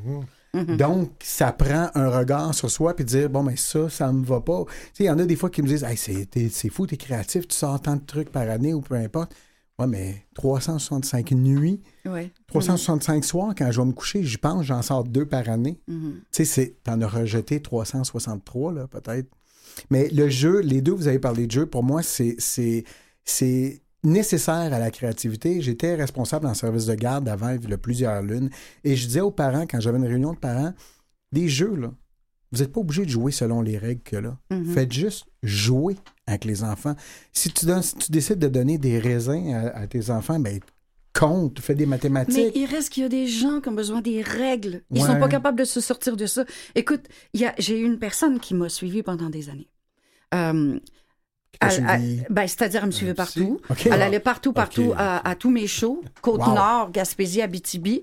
Mhm. Donc, ça prend un regard sur soi puis dire bon, mais ça, ça me va pas. Tu sais, il y en a des fois qui me disent hey, c'est fou, t'es créatif, tu sors tant de trucs par année ou peu importe. Ouais, mais 365 nuits, Ouais. 365 soirs, quand je vais me coucher, j'y pense, j'en sors deux par année. Mhm. Tu sais, c'est- t'en as rejeté 363, là, peut-être. Mais le jeu, les deux, vous avez parlé de jeu, pour moi, c'est, c'est, c'est nécessaire à la créativité. J'étais responsable en service de garde avant, il y a plusieurs lunes, et je disais aux parents, quand j'avais une réunion de parents, des jeux, là, vous n'êtes pas obligé de jouer selon les règles que là. Mhm. Faites juste jouer avec les enfants. Si tu, donnes- si tu décides de donner des raisins à, à tes enfants, ben compte, fais des Mais mathématiques. il reste qu'il y a des gens qui ont besoin des règles. Ils Ouais. sont pas capables de se sortir de ça. Écoute, j'ai eu une personne qui m'a suivi pendant des années. Euh, ben, C'est-à-dire, elle me suivait partout. OK. Elle allait partout, partout à tous mes shows. Côte-Nord, Gaspésie, Abitibi.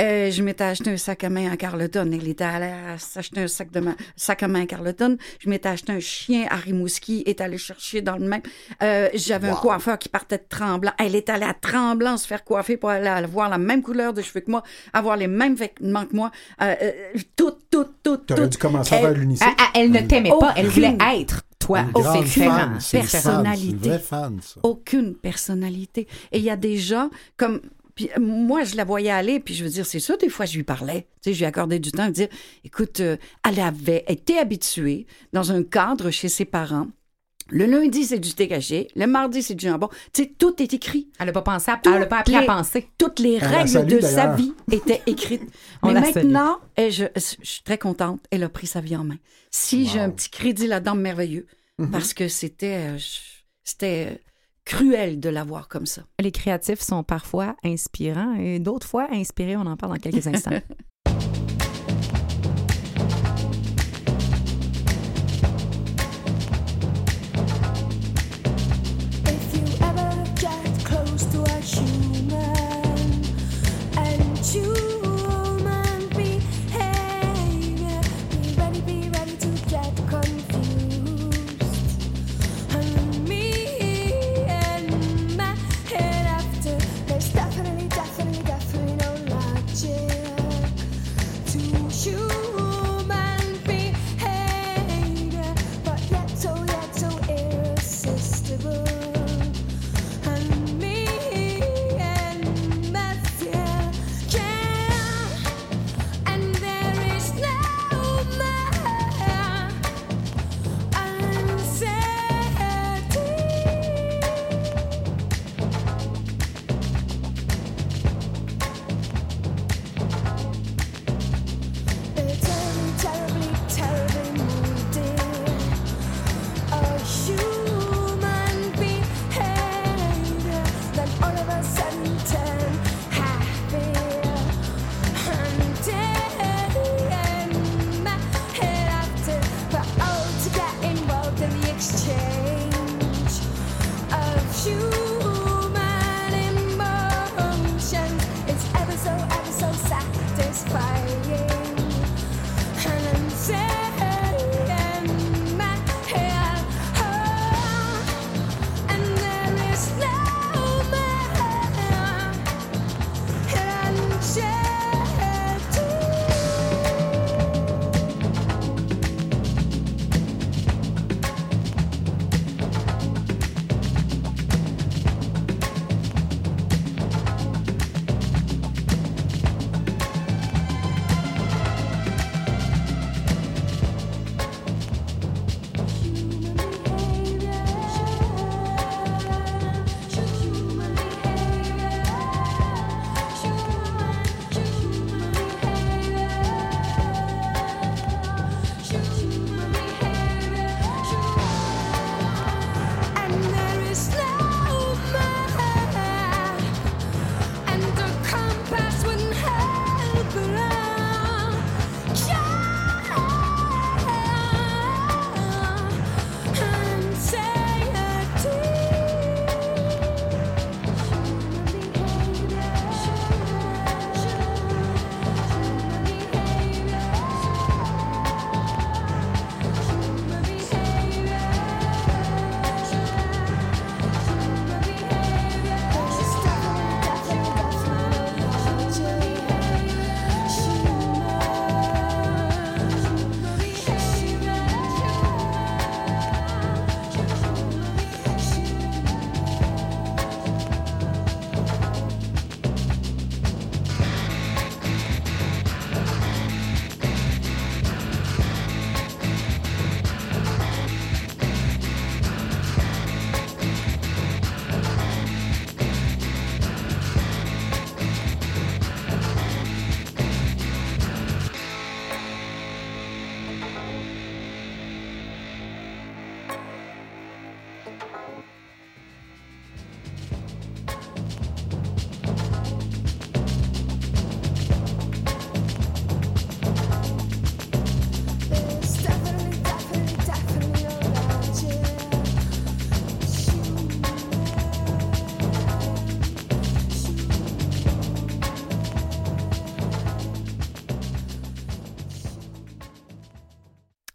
Euh, je m'étais acheté un sac à main à Carleton. Elle était allée s'acheter un sac, de ma- sac à main à Carleton. Je m'étais acheté un chien à Rimouski. est allé chercher dans le même. Euh, J'avais un coiffeur qui partait de Tremblant. Elle est allée à Tremblant se faire coiffer pour aller avoir la même couleur de cheveux que moi, avoir les mêmes vêtements que moi. Euh, euh, tout, tout, tout, T'aurais tout. dû commencer à Elle- faire l'unicef. Elle, elle- elle ne t'aimait pas, elle Aucune. voulait être toi. une Oh, grande c'est différent. fan, c'est une fan, c'est une Personnalité. vraie fan, ça. aucune personnalité. Et il y a des gens comme. Puis euh, moi, je la voyais aller, puis je veux dire, c'est ça, des fois, je lui parlais. Tu sais, je lui accordais du temps, dire, écoute, euh, elle avait été habituée dans un cadre chez ses parents. Le lundi, c'est du thé caché. Le mardi, c'est du jambon. Tu sais, tout est écrit. Elle n'a pas pensé à, elle a pas appris à penser. Toutes les règles salue, de sa vie étaient écrites. Mais maintenant, et je, je suis très contente, elle a pris sa vie en main. Si j'ai un petit crédit là-dedans, merveilleux. Mhm. Parce que c'était, euh, c'était euh, cruel de l'avoir comme ça. Les créatifs sont parfois inspirants et d'autres fois inspirés. On en parle dans quelques instants.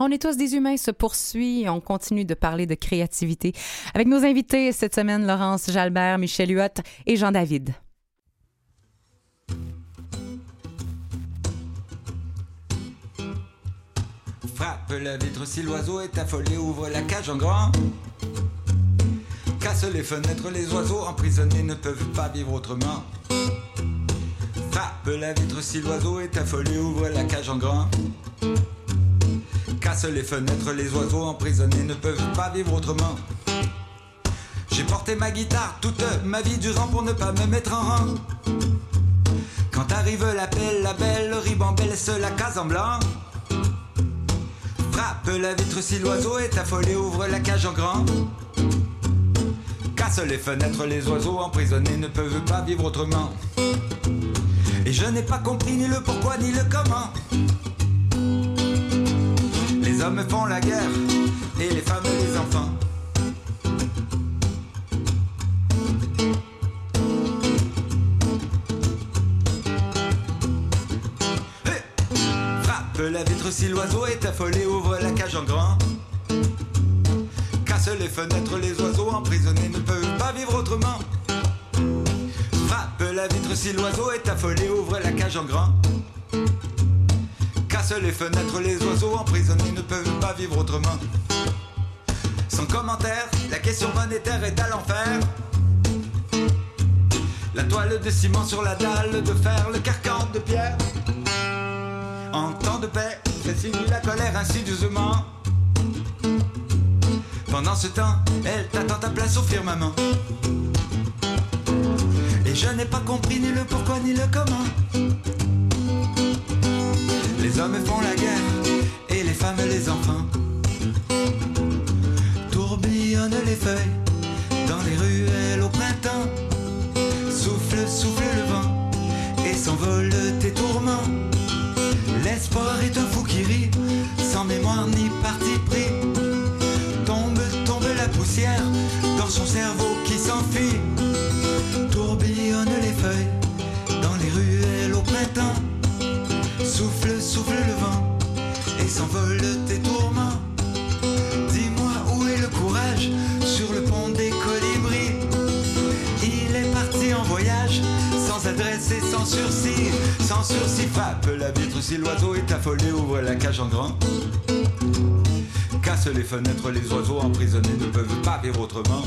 On est tous des humains se poursuit on continue de parler de créativité avec nos invités cette semaine, Laurence Jalbert, Michel Huot et Jean-David. Frappe la vitre si l'oiseau est affolé, ouvre la cage en grand. Casse les fenêtres, les oiseaux emprisonnés ne peuvent pas vivre autrement. Frappe la vitre si l'oiseau est affolé, ouvre la cage en grand. Casse les fenêtres, les oiseaux emprisonnés ne peuvent pas vivre autrement. J'ai porté ma guitare toute ma vie durant pour ne pas me mettre en rang. Quand arrive l'appel, la belle ribambelle, se la case en blanc. Frappe la vitre si l'oiseau est affolé, ouvre la cage en grand. Casse les fenêtres, les oiseaux emprisonnés ne peuvent pas vivre autrement. Et je n'ai pas compris ni le pourquoi ni le comment. Les hommes font la guerre et les femmes les enfants. Hé Frappe la vitre si l'oiseau est affolé, ouvre la cage en grand. Casse les fenêtres, les oiseaux emprisonnés ne peuvent pas vivre autrement. Frappe la vitre si l'oiseau est affolé, ouvre la cage en grand. Les fenêtres, les oiseaux emprisonnés ne peuvent pas vivre autrement. Sans commentaire, la question monétaire est à l'enfer. La toile de ciment sur la dalle de fer, le carcan de pierre. En temps de paix, fait signe la colère insidieusement. Pendant ce temps, elle t'attend ta place au firmament. Et je n'ai pas compris ni le pourquoi ni le comment. Les hommes font la guerre et les femmes les enfants. Tourbillonnent les feuilles dans les ruelles au printemps. Souffle, souffle le vent et s'envole tes tourments. L'espoir est un fou qui rit, sans mémoire ni parti pris. Tombe, tombe la poussière dans son cerveau qui s'enfuit. Tourbillonnent les feuilles Souffle, le vent et s'envole tes tourments. Dis-moi où est le courage sur le pont des colibris. Il est parti en voyage sans adresse et sans sursis. Sans sursis, frappe la vitre si l'oiseau est affolé, ouvre la cage en grand. Casse les fenêtres, les oiseaux emprisonnés ne peuvent pas vivre autrement.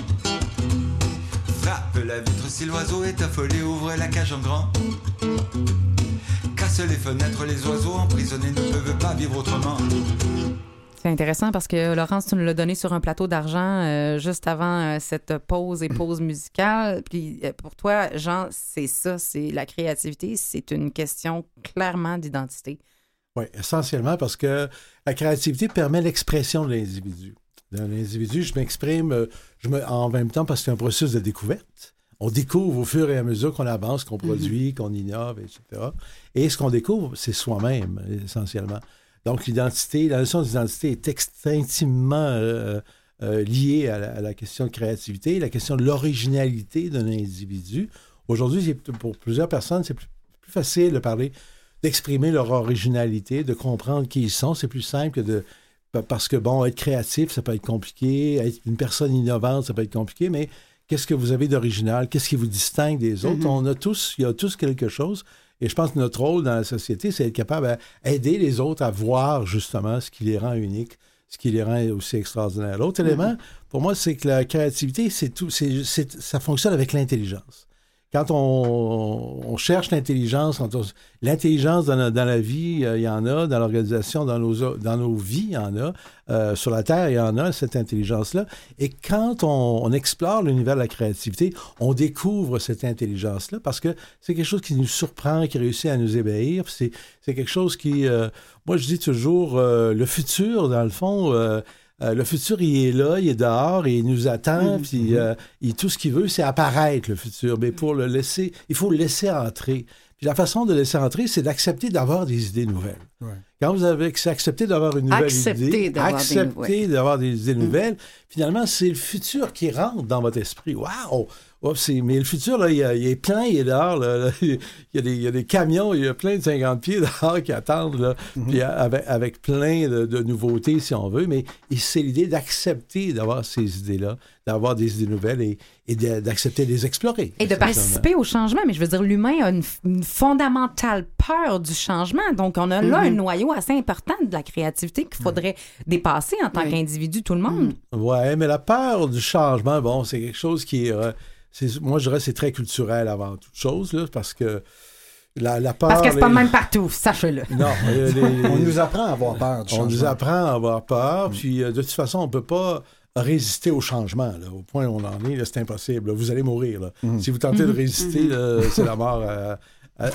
Frappe la vitre si l'oiseau est affolé, ouvre la cage en grand. Les fenêtres, les oiseaux emprisonnés ne peuvent pas vivre autrement. C'est intéressant parce que Laurence, tu nous l'as donné sur un plateau d'argent euh, juste avant euh, cette pause et pause musicale. Puis euh, pour toi, Jean, c'est ça, c'est la créativité, c'est une question clairement d'identité. Oui, essentiellement parce que la créativité permet l'expression de l'individu. Dans l'individu, je m'exprime euh, je me, en même temps parce que c'est un processus de découverte. On découvre au fur et à mesure qu'on avance, qu'on produit, qu'on innove, etc. Et ce qu'on découvre, c'est soi-même, essentiellement. Donc, l'identité, la notion d'identité est intimement euh, euh, liée à la, à la question de créativité, la question de l'originalité d'un individu. Aujourd'hui, pour plusieurs personnes, c'est plus, plus facile de parler, d'exprimer leur originalité, de comprendre qui ils sont. C'est plus simple que de. Parce que, bon, être créatif, ça peut être compliqué. Être une personne innovante, ça peut être compliqué, mais qu'est-ce que vous avez d'original? Qu'est-ce qui vous distingue des autres? On a tous, il y a tous quelque chose. Et je pense que notre rôle dans la société, c'est être capable d'aider les autres à voir justement ce qui les rend uniques, ce qui les rend aussi extraordinaires. L'autre élément, pour moi, c'est que la créativité, c'est tout, c'est- ça fonctionne avec l'intelligence. Quand on, on cherche l'intelligence, l'intelligence dans, la- vie, euh, il y en a, dans l'organisation, dans nos, dans nos vies, il y en a, Euh, sur la Terre, il y en a, cette intelligence-là. Et quand on, on explore l'univers de la créativité, on découvre cette intelligence-là parce que c'est quelque chose qui nous surprend, qui réussit à nous ébahir. C'est, quelque chose qui, euh, moi je dis toujours, euh, le futur, dans le fond, euh, le futur, il est là, il est dehors, il nous attend, puis euh, il- tout ce qu'il veut, c'est apparaître, le futur. Mais pour le laisser, il faut le laisser entrer. Puis la façon de laisser entrer, c'est d'accepter d'avoir des idées nouvelles. Ouais. Quand vous avez accepté d'avoir une nouvelle Accepter idée, d'avoir des accepter nouvelles. d'avoir des idées nouvelles, finalement, c'est le futur qui rentre dans votre esprit. Waouh! Oh, mais le futur, là, il y a, il a plein, il est dehors. là, là. il, y a des, il y a des camions, il y a plein de 50 pieds dehors qui attendent, là, puis avec, avec plein de, de nouveautés, si on veut. Mais et c'est l'idée d'accepter d'avoir ces idées-là, d'avoir des idées nouvelles et, d'accepter de les explorer. Et de participer au changement. Mais je veux dire, l'humain a une, une fondamentale peur du changement. Donc, on a là un noyau assez important de la créativité qu'il faudrait dépasser en tant Oui. qu'individu, tout le monde. Ouais, mais la peur du changement, bon, c'est quelque chose qui est. euh, moi, je dirais que c'est très culturel avant toute chose, là, parce que la, la peur. Parce que c'est pas les- même partout, sachez-le. Non, euh, les- On nous apprend à avoir peur du on nous apprend à avoir peur, puis euh, de toute façon, on peut pas résister au changement. Là, au point où on en est, là, c'est impossible. là. Vous allez mourir. là. Si vous tentez de résister, là, c'est la mort à-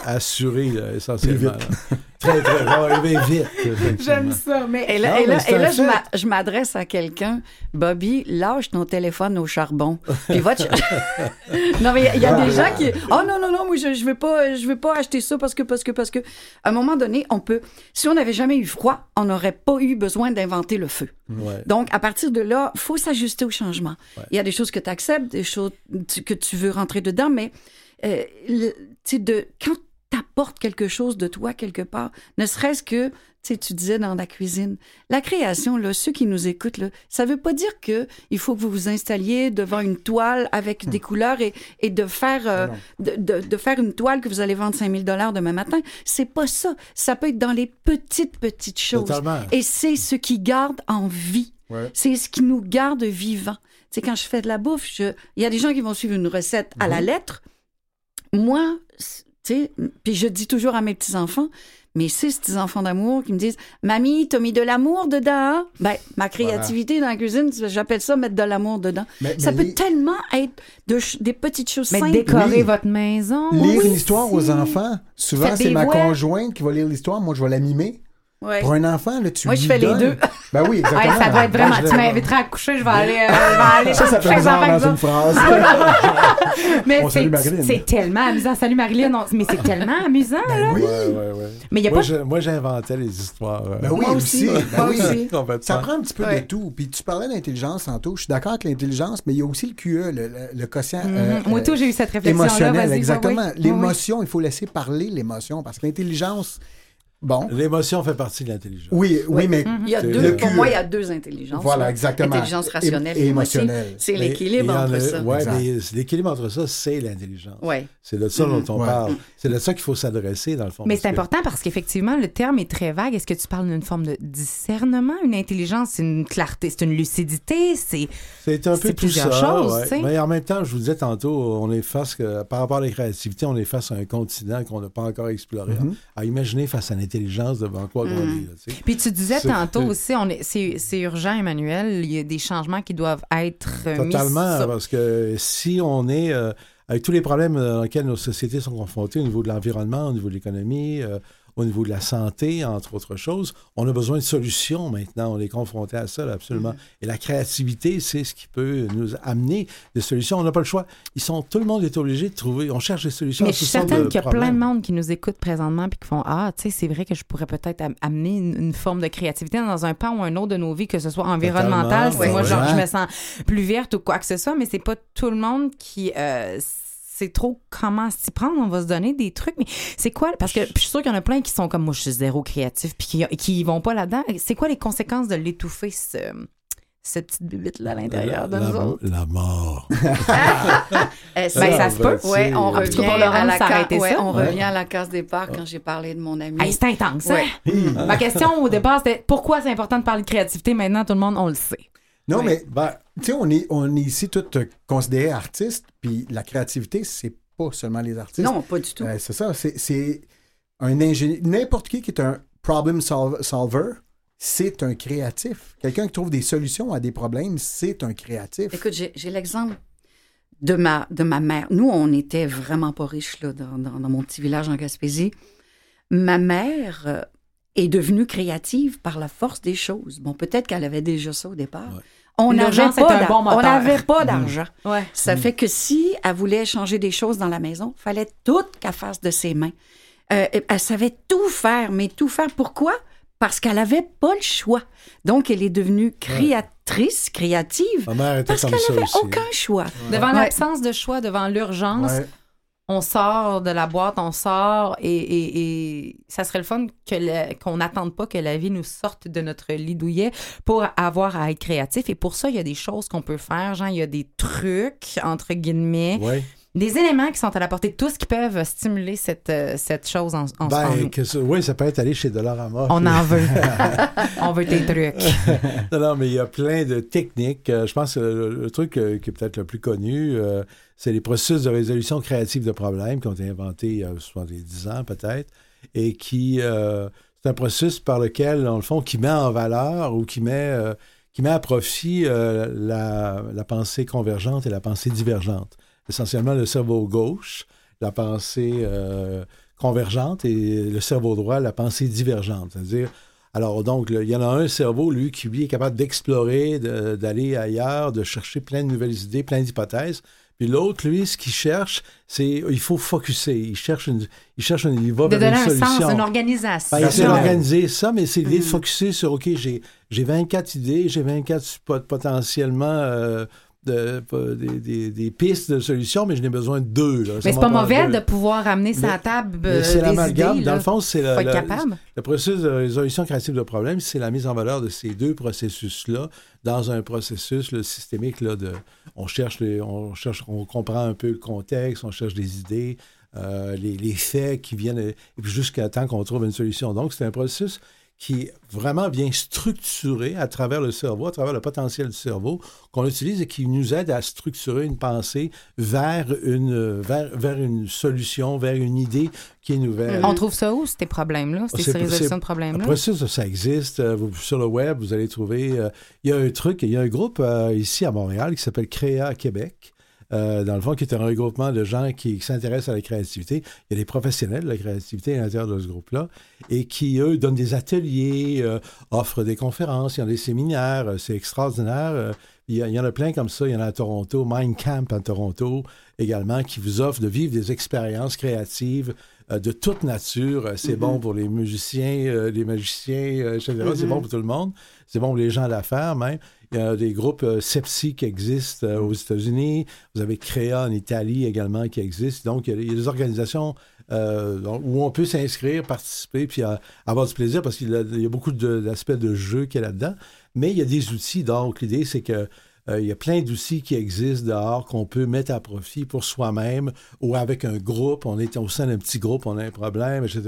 assurée, là, essentiellement. là. Très, très rare. vite. effectivement. ça, mais Et là, Non, et là, et là, je fait. m'a- je m'adresse à quelqu'un. Bobby, lâche ton téléphone au charbon. Puis va te... non, mais il y a- il y, a des gens qui... Oh non, non, non, moi, je, je vais pas, je vais pas acheter ça parce que, parce que, parce que... À un moment donné, on peut... Si on n'avait jamais eu froid, on n'aurait pas eu besoin d'inventer le feu. Ouais. Donc, à partir de là, faut s'ajuster au changement. Il y a des choses que tu acceptes, des choses que tu veux rentrer dedans, mais euh, le- tu sais, de quand tu apportes quelque chose de toi quelque part, ne serait-ce que, tu sais, tu disais dans la cuisine, la création, là, ceux qui nous écoutent, là, ça veut pas dire que il faut que vous vous installiez devant une toile avec des couleurs et, et de faire euh, de, de- de faire une toile que vous allez vendre 5000 dollars demain matin. C'est pas ça. Ça peut être dans les petites, petites choses. Totalement. Et c'est ce qui garde en vie. Ouais. C'est ce qui nous garde vivants. Tu sais, quand je fais de la bouffe, je- il y a des gens qui vont suivre une recette à la lettre. Moi, tu sais, puis je dis toujours à mes petits-enfants, mes six petits-enfants d'amour qui me disent Mamie, t'as mis de l'amour dedans? Ben, ma créativité dans la cuisine, j'appelle ça mettre de l'amour dedans. Mais- ça mais peut les- tellement être de ch- des petites choses Mais simples. décorer Oui. votre maison. Lire oui, une histoire aux c'est- enfants. Souvent, Faites c'est ma voix. conjointe qui va lire l'histoire. Moi, je vais la mimer. Ouais. Pour un enfant, là, tu Moi, lui je fais les deux. Ben oui, Ouais, exactement. ça doit être vraiment. Ben, Tu m'inviteras à coucher, je vais aller. euh, je vais aller Ça, ça fait bizarre dans une phrase. Mais c'est tellement amusant. Salut Marilyn. mais c'est tellement amusant, là. oui. Ouais, ouais, ouais. Mais il y a moi, pas. je- moi, j'inventais les histoires. euh, Ben oui, Moi aussi. Ben Moi oui. aussi. complètement. Ça prend un petit peu Ouais. de tout. Puis tu parlais d'intelligence tantôt. Je suis d'accord avec l'intelligence, mais il y a aussi le QE, le, le, le quotient. Mhm. euh, Moi, tout, j'ai eu cette réflexion-là. émotionnel, exactement. oui, oui. L'émotion, il faut laisser parler l'émotion parce que l'intelligence, bon. L'émotion fait partie de l'intelligence. Oui, oui, mais Il y a C'est deux, le pour moi, il y a deux intelligences. Voilà, là. exactement. Intelligence rationnelle Et- émotionnelle. C'est l'équilibre entre ça. Ouais, mais l'équilibre entre ça, c'est l'intelligence. Ouais. C'est de ça dont on Ouais. parle. C'est de ça qu'il faut s'adresser, dans le fond. Mais c'est important parce qu'effectivement, le terme est très vague. Est-ce que tu parles d'une forme de discernement? Une intelligence, c'est une clarté, c'est une lucidité, c'est... C'est un C'est peu tout plusieurs ça. choses, ouais. tu sais? Mais en même temps, je vous disais tantôt, on est face, que, par rapport à la créativité, on est face à un continent qu'on n'a pas encore exploré. Mhm. À imaginer face à l'intelligence devant quoi sais. Puis tu disais tantôt aussi, on est, c'est, c'est urgent, Emmanuel. Il y a des changements qui doivent être euh, mis Totalement, parce que si on est euh, avec tous les problèmes dans lesquels nos sociétés sont confrontées au niveau de l'environnement, au niveau de l'économie, euh, au niveau de la santé, entre autres choses, on a besoin de solutions maintenant. On est confronté à ça, là, absolument. Mm. Et la créativité, c'est ce qui peut nous amener des solutions. On n'a pas le choix. Ils sont, tout le monde est obligé de trouver. On cherche des solutions. Mais je suis certaine qu'il y a plein de monde qui nous écoute présentement puis qui font Ah, tu sais, c'est vrai que je pourrais peut-être am- amener une, une forme de créativité dans un pan ou un autre de nos vies, que ce soit environnemental, si moi ouais. genre, je me sens plus verte ou quoi que ce soit, mais c'est pas tout le monde qui euh, sait trop comment s'y prendre. On va se donner des trucs, mais c'est quoi Parce que je suis sûre qu'il y en a plein qui sont comme moi, je suis zéro créatif puis qui, qui vont pas là-dedans. C'est quoi les conséquences de l'étouffer ce, cette petite bibite là à l'intérieur de la, nous la- autres? la mort. C'est- Ben, ça se peut. Ouais, on revient pour Laurent, à la ca- ouais, ça? on Ouais. revient à la case départ quand j'ai parlé de mon ami. Hey, c'est intense, hein? Ma question au départ, c'était pourquoi c'est important de parler de créativité? Maintenant, tout le monde, on le sait. Non, mais Ben, tu sais, on est, on est ici tous euh, considérés artistes, puis la créativité, c'est pas seulement les artistes. Non, pas du tout. Euh, c'est ça, c'est- c'est un ingénieur. N'importe qui qui est un problem sol- solver, c'est un créatif. Quelqu'un qui trouve des solutions à des problèmes, c'est un créatif. Écoute, j'ai j'ai l'exemple de ma, de ma mère. Nous, on n'était vraiment pas riches là, dans, dans- dans mon petit village en Gaspésie. Ma mère euh, est devenue créative par la force des choses. Bon, peut-être qu'elle avait déjà ça au départ. Ouais. On n'avait pas, bon on n'avait pas d'argent. Ouais. Ça fait que si elle voulait changer des choses dans la maison, fallait tout qu'elle fasse de ses mains. Euh, elle savait tout faire, mais tout faire. Pourquoi? parce qu'elle avait pas le choix. Donc, elle est devenue créatrice, créative, Ma mère était parce comme qu'elle n'avait aussi. aucun choix. Devant Ouais. l'absence de choix, devant l'urgence, Ouais. On sort de la boîte, on sort et, et- et ça serait le fun que qu'on n'attende pas que la vie nous sorte de notre lit douillet pour avoir à être créatif. Et pour ça, il y a des choses qu'on peut faire. Genre, il y a des trucs, entre guillemets. Des éléments qui sont à la portée de tous qui peuvent stimuler cette, euh, cette chose en, en, en Ben, nous. que ça- oui, ça peut être aller chez Dollarama. On en veut. on veut des trucs. non, non, mais il y a plein de techniques. Euh, je pense que le, le truc euh, qui est peut-être le plus connu, euh, c'est les processus de résolution créative de problèmes qui ont été inventés il y a 70 ans peut-être, et qui euh, c'est un processus par lequel, dans le fond, qui met en valeur ou qui met, euh, qui met à profit euh, la, la pensée convergente et la pensée divergente. Essentiellement le cerveau gauche, la pensée euh, convergente et le cerveau droit, la pensée divergente. C'est-à-dire, alors donc, le- il y en a un cerveau, lui, qui lui est capable d'explorer, de- d'aller ailleurs, de chercher plein de nouvelles idées, plein d'hypothèses. Puis l'autre, lui, ce qu'il cherche, c'est il faut focuser. Il cherche une, il cherche une, il va De vers donner une un solution. sens, une organisation. Ben, il essaie Rationnel. d'organiser ça, mais c'est l'idée de focuser sur, OK, j'ai, j'ai 24 idées, j'ai 24 pot- potentiellement euh, de- des, des- des pistes de solutions, mais je n'ai besoin de deux. là. Mais c'est pas mauvais deux. de pouvoir amener ça à la table Mais euh, c'est des l'amalgame. Dans le fond, c'est le, Faut être le- processus de résolution créative de problèmes, c'est la mise en valeur de ces deux processus-là dans un processus là, systémique là, de on cherche, les- on cherche, on comprend un peu le contexte, on cherche des idées, euh, les, les faits qui viennent, et puis jusqu'à temps qu'on trouve une solution. Donc, c'est un processus qui vraiment bien structuré à travers le cerveau, à travers le potentiel du cerveau, qu'on utilise et qui nous aide à structurer une pensée vers une, vers, vers une solution, vers une idée qui est nouvelle. On trouve ça où, ces problèmes-là, ces résolutions de problèmes-là? Après ça, ça, ça existe. Euh, vous- sur le web, vous allez trouver. euh, il y a un truc, il y a un groupe euh, ici à Montréal qui s'appelle Créa Québec. Euh, dans le fond, qui est un regroupement de gens qui, s'intéressent à la créativité. Il y a des professionnels de la créativité à l'intérieur de ce groupe-là et qui, eux, donnent des ateliers, euh, offrent des conférences, il y a des séminaires. euh, c'est extraordinaire. il y, il y en a plein comme ça. Il y en a à Toronto, Mind Camp à Toronto également, qui vous offre de vivre des expériences créatives de toute nature. Euh, C'est bon pour les musiciens, euh, les magiciens, euh, etc. C'est bon pour tout le monde. C'est bon pour les gens d'affaires même. Il y a des groupes euh, Sepsi qui existent euh, aux États-Unis. Vous avez Créa en Italie également qui existe. Donc, il y a, des organisations euh, où on peut s'inscrire, participer, puis euh, avoir du plaisir parce qu'il y a, il y a beaucoup de- d'aspects de, jeu qu'il y a là-dedans. Mais il y a des outils. Donc, l'idée, c'est que euh, il y a plein d'outils qui existent dehors qu'on peut mettre à profit pour soi-même ou avec un groupe. On est au sein d'un petit groupe, on a un problème, etc.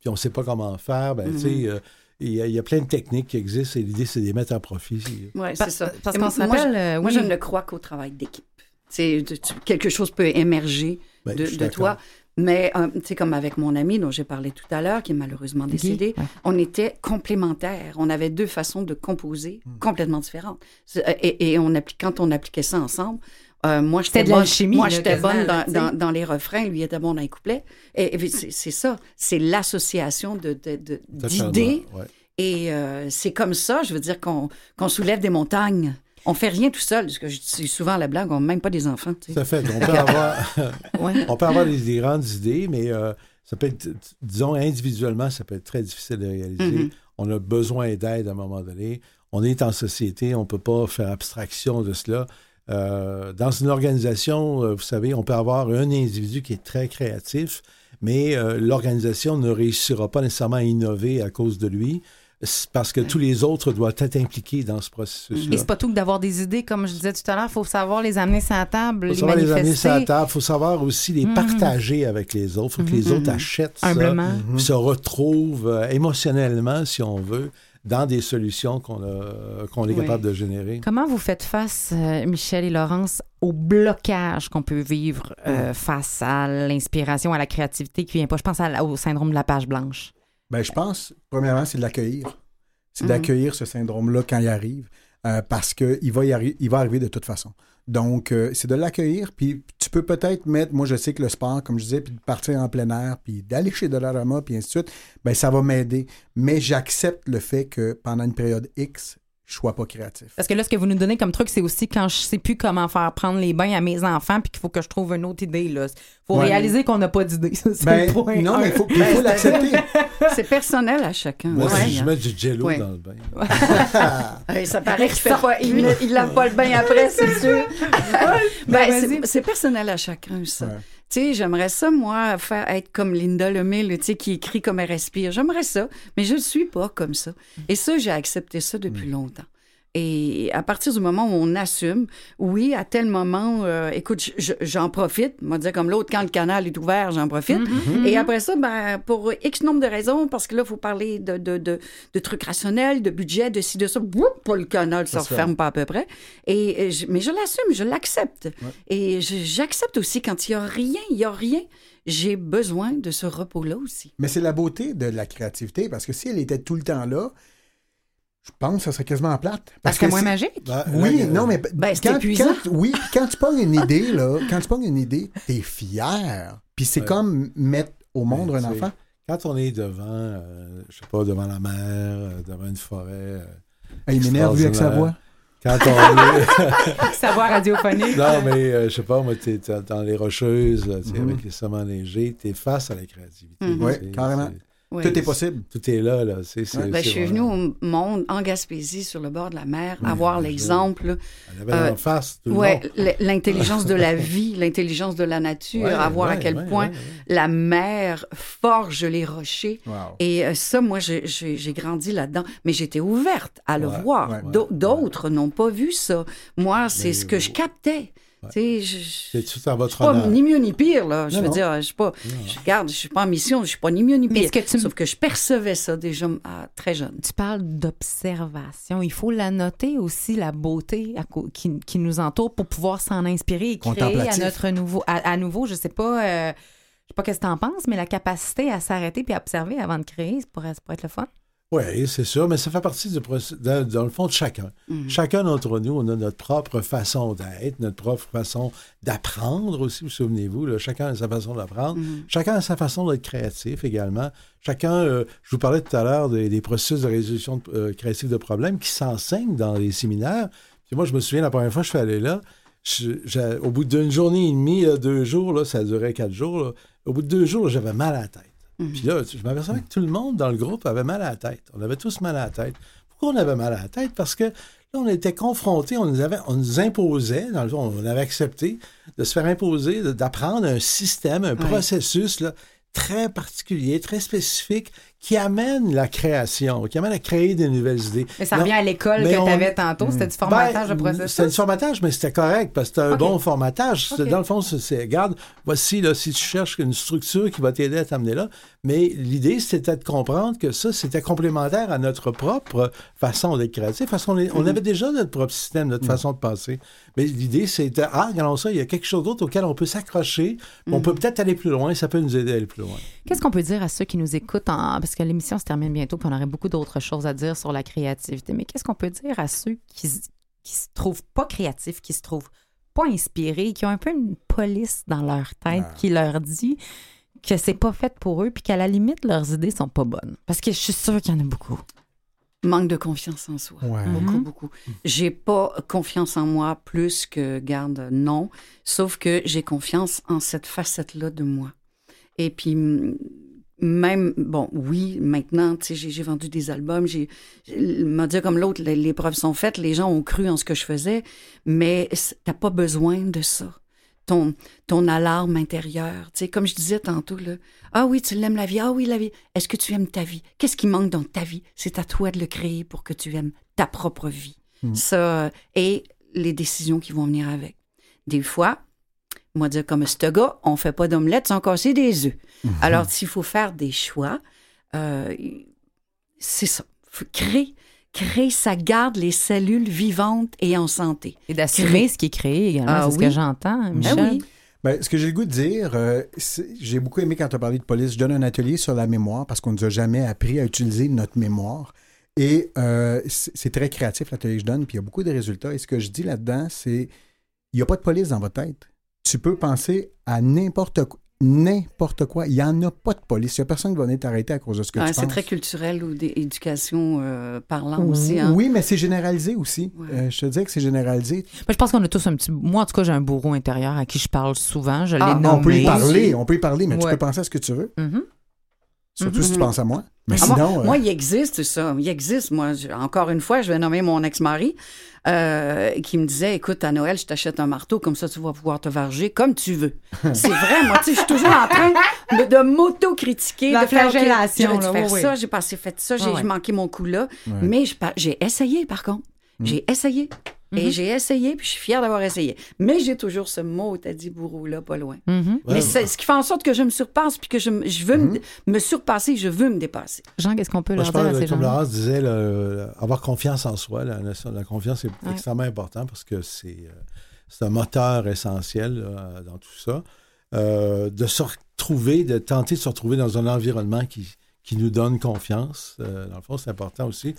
Puis on ne sait pas comment faire. Ben, tu sais, euh, il y, a- il y a plein de techniques qui existent et l'idée, c'est de les mettre à profit. Oui, c'est ça. parce qu'on moi, je- euh, moi, oui. je ne crois qu'au travail d'équipe. C'est tu- tu- quelque chose peut émerger Ben, de, toi. Mais, euh, tu sais, comme avec mon ami dont j'ai parlé tout à l'heure, qui est malheureusement décédé, Ouais. on était complémentaires. On avait deux façons de composer Hmm. complètement différentes. C'est- euh, Et, et on applique, quand on appliquait ça ensemble, euh, moi, j'étais bonne, moi, j'étais bonne dans, dans- dans les refrains, lui était bon dans les couplets. Et, et c'est c'est ça, c'est l'association de- de- de- d'idées. Ouais. Et euh, c'est comme ça, je veux dire, qu'on qu'on soulève des montagnes. On fait rien tout seul. Ce que je dis souvent à la blague, on n'a même pas des enfants. tu sais. Ça fait. On peut avoir, Ouais. on peut avoir des, des grandes idées, mais euh, ça peut être, disons, individuellement, ça peut être très difficile de réaliser. Mhm. On a besoin d'aide à un moment donné. On est en société, on ne peut pas faire abstraction de cela. Euh, dans une organisation, euh, vous savez, on peut avoir un individu qui est très créatif, mais euh, l'organisation ne réussira pas nécessairement à innover à cause de lui, parce que tous les autres doivent être impliqués dans ce processus-là. Et c'est pas tout que d'avoir des idées, comme je disais tout à l'heure, il faut savoir les amener sur la table, faut les savoir les amener sur la table. Il faut savoir aussi les Mhm. partager avec les autres. Il faut que les Mhm. autres achètent ça, puis se retrouvent euh, émotionnellement, si on veut, dans des solutions qu'on est Oui. capable de générer. Comment vous faites face, euh, Michel et Laurence, au blocage qu'on peut vivre euh, face à l'inspiration, à la créativité qui vient pas? Je pense à- au syndrome de la page blanche. Ben, je pense, premièrement, c'est de l'accueillir. C'est Mhm. d'accueillir ce syndrome-là quand il arrive, euh, parce qu'il va, y arri- il va arriver de toute façon. Donc, euh, c'est de l'accueillir, puis tu peux peut-être mettre, moi je sais que le sport, comme je disais, puis de partir en plein air, puis d'aller chez Dollarama, puis ainsi de suite, ben ça va m'aider. Mais j'accepte le fait que pendant une période X, je sois pas créatif. Parce que là, ce que vous nous donnez comme truc, c'est aussi quand je sais plus comment faire prendre les bains à mes enfants, puis qu'il faut que je trouve une autre idée. Il faut Ouais. réaliser qu'on n'a pas d'idée. C'est Ben, le point. non, mais il faut, Ben, faut l'accepter. C'est personnel à chacun. Moi, Ouais, si je mets du jello Ouais. dans le bain. Ça paraît qu'il fait pas, il, ne- il lave pas le bain après, c'est sûr. ben, c'est- c'est personnel à chacun, ça. Tu sais, j'aimerais ça, moi, faire être comme Linda Lemay, tu sais, qui écrit comme elle respire. J'aimerais ça, mais je ne suis pas comme ça. Et ça, j'ai accepté ça depuis longtemps. Et à partir du moment où on assume, oui, à tel moment, euh, écoute, je- je- j'en profite. On va dire comme l'autre, quand le canal est ouvert, j'en profite. Et après ça, ben, pour X nombre de raisons, parce que là, il faut parler de, de, de, de trucs rationnels, de budget, de ci, de ça. Boum, pas le canal, ça ne se referme pas à peu près. Et, et je- mais je l'assume, je l'accepte. Et j'accepte aussi quand il n'y a rien, il n'y a rien. J'ai besoin de ce repos-là aussi. Mais c'est la beauté de la créativité, parce que si elle était tout le temps là, je pense que ça serait quasiment plate. Parce que que moins magique? Ben, Oui, non, mais Ben, c'est quand, oui, quand tu pognes une idée, là, quand tu pognes une idée, t'es fier. Puis c'est Ouais. comme mettre au monde Ben, un enfant. Quand on est devant, euh, je sais pas, devant la mer, euh, devant une forêt. euh, Ah, il m'énerve vu avec sa voix. Quand on est. Savoir radiophonique. non, mais euh, je sais pas, moi, t'es t'es dans les rocheuses, avec les sommets neigés, t'es face à la créativité. Mhm. Oui, carrément. Oui. Tout est possible. Tout est là, là. c'est c'est- Ben, c'est je suis venue vraiment- au monde en Gaspésie, sur le bord de la mer, Oui, avoir je- l'exemple, On avait euh, en face tout le ouais, monde. l- l'intelligence de la vie, l'intelligence de la nature, Ouais, à voir à ouais, quel ouais, point ouais, ouais. la mer forge les rochers. Wow. Et euh, ça, moi, j'ai- j'ai j'ai grandi là-dedans, mais j'étais ouverte à le Ouais, voir. ouais, D'au- ouais. D'autres n'ont pas vu ça. Moi, c'est Mais, ce que je captais. C'est tout en votre pas honneur. ni mieux ni pire, là. Je veux non. dire, je suis pas. Je regarde, je suis pas en mission, je suis pas ni mieux ni Mais pire. que tu Sauf que je percevais ça déjà à très jeune. Tu parles d'observation. Il faut la noter aussi, la beauté à qui, qui nous entoure pour pouvoir s'en inspirer et créer à notre nouveau. À, à nouveau, je sais pas. euh, je sais pas qu'est-ce que tu en penses, mais la capacité à s'arrêter puis à observer avant de créer, ça pourrait, ça pourrait être le fun. Oui, c'est sûr, mais ça fait partie du processus, dans, dans le fond de chacun. Mhm. Chacun d'entre nous, on a notre propre façon d'être, notre propre façon d'apprendre aussi, vous souvenez-vous, chacun a sa façon d'apprendre. Mhm. Chacun a sa façon d'être créatif également. Chacun, euh, je vous parlais tout à l'heure des, des processus de résolution euh, créative de problèmes qui s'enseignent dans les séminaires. Puis moi, je me souviens, la première fois que je suis allé là, je- au bout d'une journée et demie, là, deux jours, là, ça durait quatre jours, là, au bout de deux jours, j'avais mal à la tête. Puis là, je m'apercevais que tout le monde dans le groupe avait mal à la tête. On avait tous mal à la tête. Pourquoi on avait mal à la tête? Parce que là, on était confrontés, on nous, avait, on nous imposait, dans le fond, on avait accepté de se faire imposer, de- d'apprendre un système, un processus là, très particulier, très spécifique, qui amène la création, qui amène à créer des nouvelles idées. Mais ça revient à l'école que on- tu avais tantôt. C'était du formatage ben, de processus? C'était du formatage, mais c'était correct parce que c'était un bon formatage. Dans le fond, c'est- regarde, voici, là, si tu cherches une structure qui va t'aider à t'amener là. Mais l'idée, c'était de comprendre que ça, c'était complémentaire à notre propre façon d'être créatif parce qu'on on avait déjà notre propre système, notre façon de penser. Mais l'idée, c'était, ah, regardons ça, il y a quelque chose d'autre auquel on peut s'accrocher, on peut peut-être aller plus loin, ça peut nous aider à aller plus loin. Qu'est-ce qu'on peut dire à ceux qui nous écoutent, en- parce que l'émission se termine bientôt, puis on aurait beaucoup d'autres choses à dire sur la créativité, mais qu'est-ce qu'on peut dire à ceux qui, qui se trouvent pas créatifs, qui se trouvent pas inspirés, qui ont un peu une police dans leur tête Ah. qui leur dit que c'est pas fait pour eux, puis qu'à la limite, leurs idées sont pas bonnes? Parce que je suis sûre qu'il y en a beaucoup. Manque de confiance en soi. Ouais. Beaucoup, Mhm. beaucoup. J'ai pas confiance en moi plus que, garde, non. Sauf que j'ai confiance en cette facette-là de moi. Et puis, même, bon, oui, maintenant, tu sais, j'ai vendu des albums, j'ai, m'a dit comme l'autre, les, les preuves sont faites, les gens ont cru en ce que je faisais, mais t'as pas besoin de ça. Ton, ton alarme intérieure, tu sais, comme je disais tantôt, là, ah oui, tu l'aimes la vie, ah oui, la vie, est-ce que tu aimes ta vie? Qu'est-ce qui manque dans ta vie? C'est à toi de le créer pour que tu aimes ta propre vie. Ça, euh, et les décisions qui vont venir avec. Des fois, moi dire comme ce gars, on fait pas d'omelette sans casser des œufs. Alors, s'il faut faire des choix, euh, c'est ça. Faut créer, créer, ça garde les cellules vivantes et en santé. Et d'assumer ce qui est créé également, Ah c'est ce oui. que j'entends, Michel. Ben oui. Ben, ce que j'ai le goût de dire, euh, c'est- j'ai beaucoup aimé quand tu as parlé de police. Je donne un atelier sur la mémoire parce qu'on ne nous a jamais appris à utiliser notre mémoire. Et euh, c'est c'est très créatif l'atelier que je donne, puis il y a beaucoup de résultats. Et ce que je dis là-dedans, c'est il n'y a pas de police dans votre tête. Tu peux penser à n'importe quoi. n'importe quoi. Il n'y en a pas de police. Il n'y a personne qui va venir t'arrêter à cause de ce que Ouais, tu c'est penses. très culturel ou d'éducation euh, parlant aussi. Hein? Oui, mais c'est généralisé aussi. Ouais. Euh, je te dis que c'est généralisé. Moi, je pense qu'on a tous un petit. Moi, en tout cas, j'ai un bourreau intérieur à qui je parle souvent. Je l'ai Ah, nommé. On peut y parler, on peut y parler, mais tu peux penser à ce que tu veux. Mhm. Surtout si tu penses à moi. Mais Ah, moi- sinon, euh, moi, il existe ça. Il existe. Moi, je- encore une fois, je vais nommer mon ex-mari euh, qui me disait Écoute, à Noël, je t'achète un marteau, comme ça, tu vas pouvoir te varger comme tu veux. C'est vrai, moi, tu sais, je suis toujours en train de, de m'auto-critiquer. La de flagellation, là, faire oui, ça, j'ai pas assez fait ça, j'ai j'ai manqué mon coup là. Ouais. Mais j'ai essayé, par contre. J'ai essayé. Et Mhm. j'ai essayé, puis je suis fière d'avoir essayé. Mais j'ai toujours ce mot, t'as dit bourreau-là, pas loin. Mhm. Mais Ouais. c'est ce qui fait en sorte que je me surpasse, puis que je, veux me, me surpasser, je veux me dépasser. Jean, qu'est-ce qu'on peut Moi, leur je dire à ces comme gens Laurence disait, le- avoir confiance en soi, la, confiance est Ouais. extrêmement important parce que c'est euh, c'est un moteur essentiel là, dans tout ça. Euh, de se retrouver, de tenter de se retrouver dans un environnement qui, qui nous donne confiance, euh, dans le fond, c'est important aussi.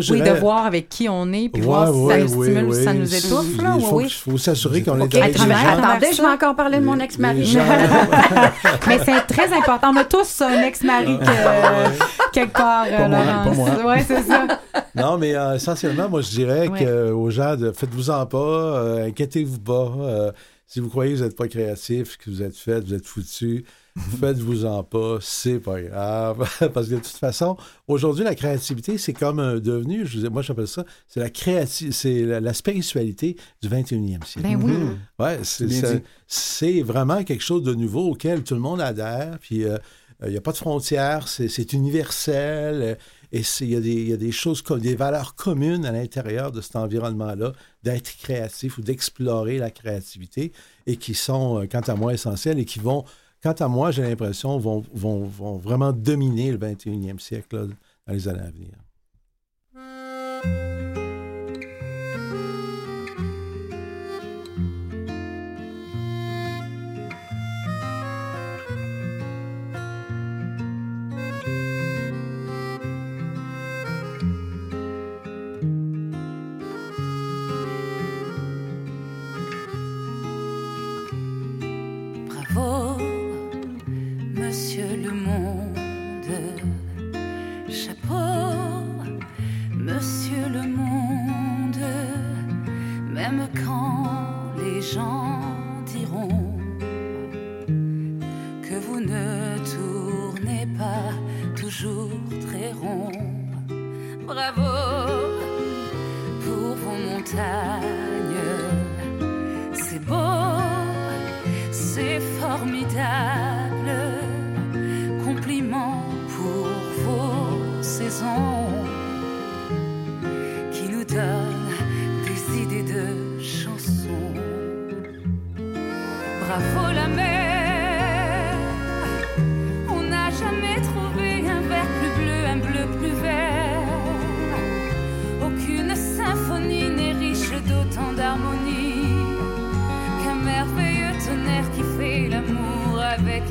Moi, Oui, de voir avec qui on est, puis Ouais, voir si ça ouais, nous stimule ou si ça nous étouffe. Là, Il faut, s'assurer qu'on OK, est avec attendez, je vais encore parler de mon ex-mari. Mais c'est très important. On a tous un ex-mari que- quelque part, Pas euh, moi, Laurence. pas moi. Ouais, c'est ça. Non, mais euh, essentiellement, moi, je dirais Ouais. que, euh, aux gens, de, faites-vous-en pas, euh, inquiétez-vous pas. euh, si vous croyez que vous n'êtes pas créatif, que vous êtes fait, vous êtes foutu, faites-vous-en pas, c'est pas grave. Parce que de toute façon, aujourd'hui, la créativité, c'est comme un devenu, je vous ai- moi j'appelle ça, c'est la créativité, c'est la, la spiritualité du 21e siècle. Ben oui. Mhm. Ouais, c'est, vraiment quelque chose de nouveau auquel tout le monde adhère. Puis euh, il n'y a pas de frontières, c'est, universel. euh, et c'est- il y, a des- il y a des choses, comme des valeurs communes à l'intérieur de cet environnement-là, d'être créatif ou d'explorer la créativité, et qui sont, euh, quant à moi, essentielles et qui vont, quant à moi, j'ai l'impression, vont, vont, vont vraiment dominer le 21e siècle dans les années à venir.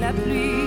La pluie.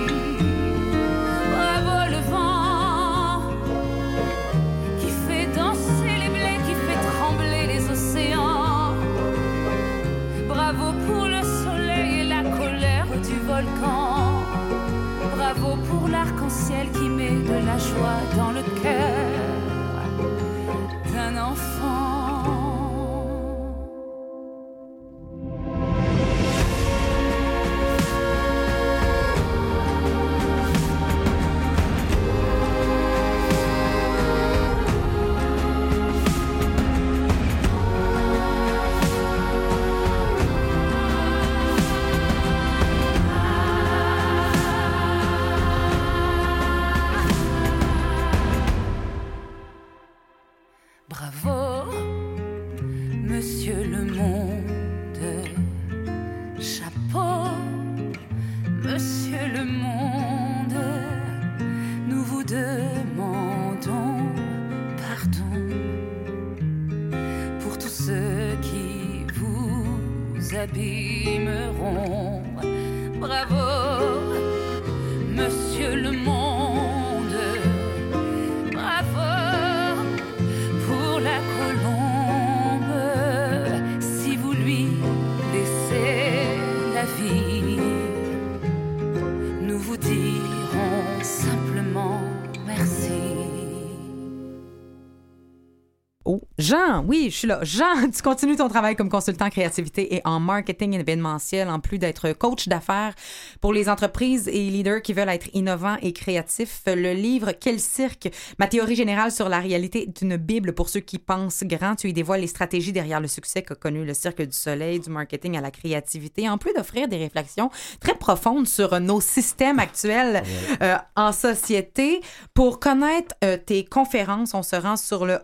Jean, oui, je suis là. Jean, tu continues ton travail comme consultant créativité et en marketing événementiel, en plus d'être coach d'affaires pour les entreprises et leaders qui veulent être innovants et créatifs. Le livre Quel cirque? Ma théorie générale sur la réalité est une bible pour ceux qui pensent grand. Tu y dévoiles les stratégies derrière le succès qu'a connu le Cirque du Soleil, du marketing à la créativité, en plus d'offrir des réflexions très profondes sur nos systèmes actuels euh, en société. Pour connaître euh, tes conférences, on se rend sur le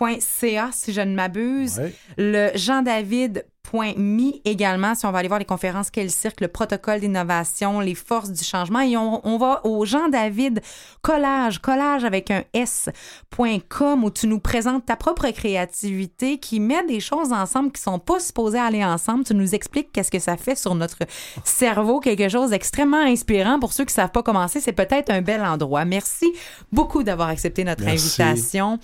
horizon.ca si je ne m'abuse. Ouais. Le jean-david.me également, si on va aller voir les conférences Quel cirque, le protocole d'innovation, les forces du changement. Et on, on va au Jean-David Collage, collage avec un S.com où tu nous présentes ta propre créativité qui met des choses ensemble qui sont pas supposées aller ensemble. Tu nous expliques qu'est-ce que ça fait sur notre cerveau, quelque chose d'extrêmement inspirant. Pour ceux qui savent pas commencer, c'est peut-être un bel endroit. Merci beaucoup d'avoir accepté notre Merci. invitation.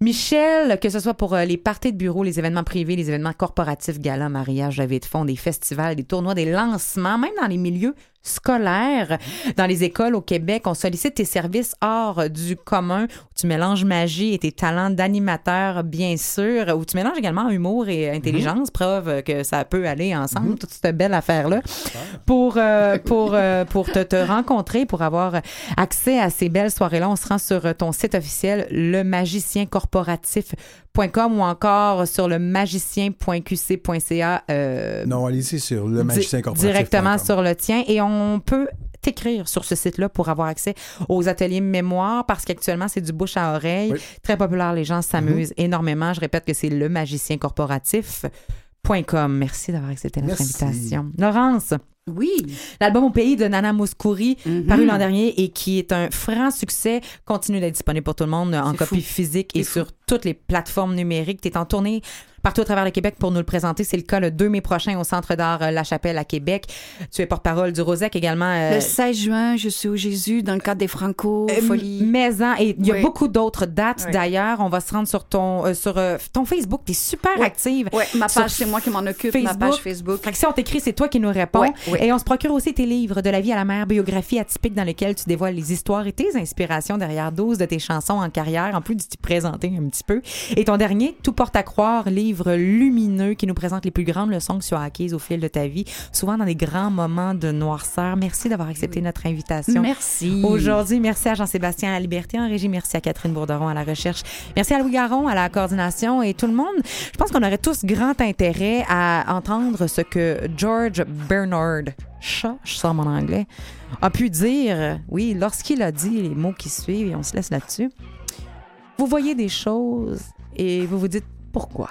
Michel, que ce soit pour euh, les parties de bureau, les événements privés, les événements corporatifs, galas, mariages, levées de fonds, des festivals, des tournois, des lancements, même dans les milieux scolaires, dans les écoles au Québec, on sollicite tes services hors du commun, où tu mélanges magie et tes talents d'animateur, bien sûr, où tu mélanges également humour et intelligence, preuve que ça peut aller ensemble, toute cette belle affaire-là, pour, euh, pour, euh, pour te, te rencontrer, pour avoir accès à ces belles soirées-là. On se rend sur ton site officiel, lemagiciencorporatif.com ou encore sur le magicien.qc.ca. euh, Non, allez-y sur le magicien corporatif. Directement sur le tien. Et on peut t'écrire sur ce site-là pour avoir accès aux ateliers mémoire parce qu'actuellement, c'est du bouche à oreille. Oui. Très populaire. Les gens s'amusent Mm-hmm. énormément. Je répète que c'est le magiciencorporatif.com. Merci d'avoir accepté notre Merci. invitation. Laurence, Oui. l'album Au pays de Nana Mouskouri, Mhm. paru l'an dernier et qui est un franc succès, continue d'être disponible pour tout le monde en copie fou. physique et sur toutes les plateformes numériques. Tu es en tournée partout à travers le Québec pour nous le présenter. C'est le cas le 2 mai prochain au Centre d'art euh, La Chapelle à Québec. Tu es porte-parole du Rosec également. euh, Le 16 juin, je suis au Jésus dans le cadre des Franco euh, Folie. Maison et il y a Oui. beaucoup d'autres dates Oui. d'ailleurs. On va se rendre sur ton euh, sur euh, ton Facebook. Tu es super Oui. active. Ouais, ma page, c'est moi qui m'en occupe, ma Facebook. page Facebook. Fait que si on t'écrit, c'est toi qui nous réponds. Et on se procure aussi tes livres de la vie à la mer, biographie atypique dans lesquels tu dévoiles les histoires et tes inspirations derrière 12 de tes chansons en carrière, en plus de t'y présenter un petit peu. Et ton dernier, Tout porte à croire, livre lumineux qui nous présente les plus grandes leçons que tu as acquises au fil de ta vie, souvent dans des grands moments de noirceur. Merci d'avoir accepté notre invitation. Merci. Aujourd'hui, merci à Jean-Sébastien à la Liberté en régie, merci à Catherine Bourderon à la recherche, merci à Louis Garon à la coordination et tout le monde. Je pense qu'on aurait tous grand intérêt à entendre ce que George Bernard Shaw, je sors mon anglais, a pu dire, oui, lorsqu'il a dit les mots qui suivent, et on se laisse là-dessus. Vous voyez des choses et vous vous dites pourquoi?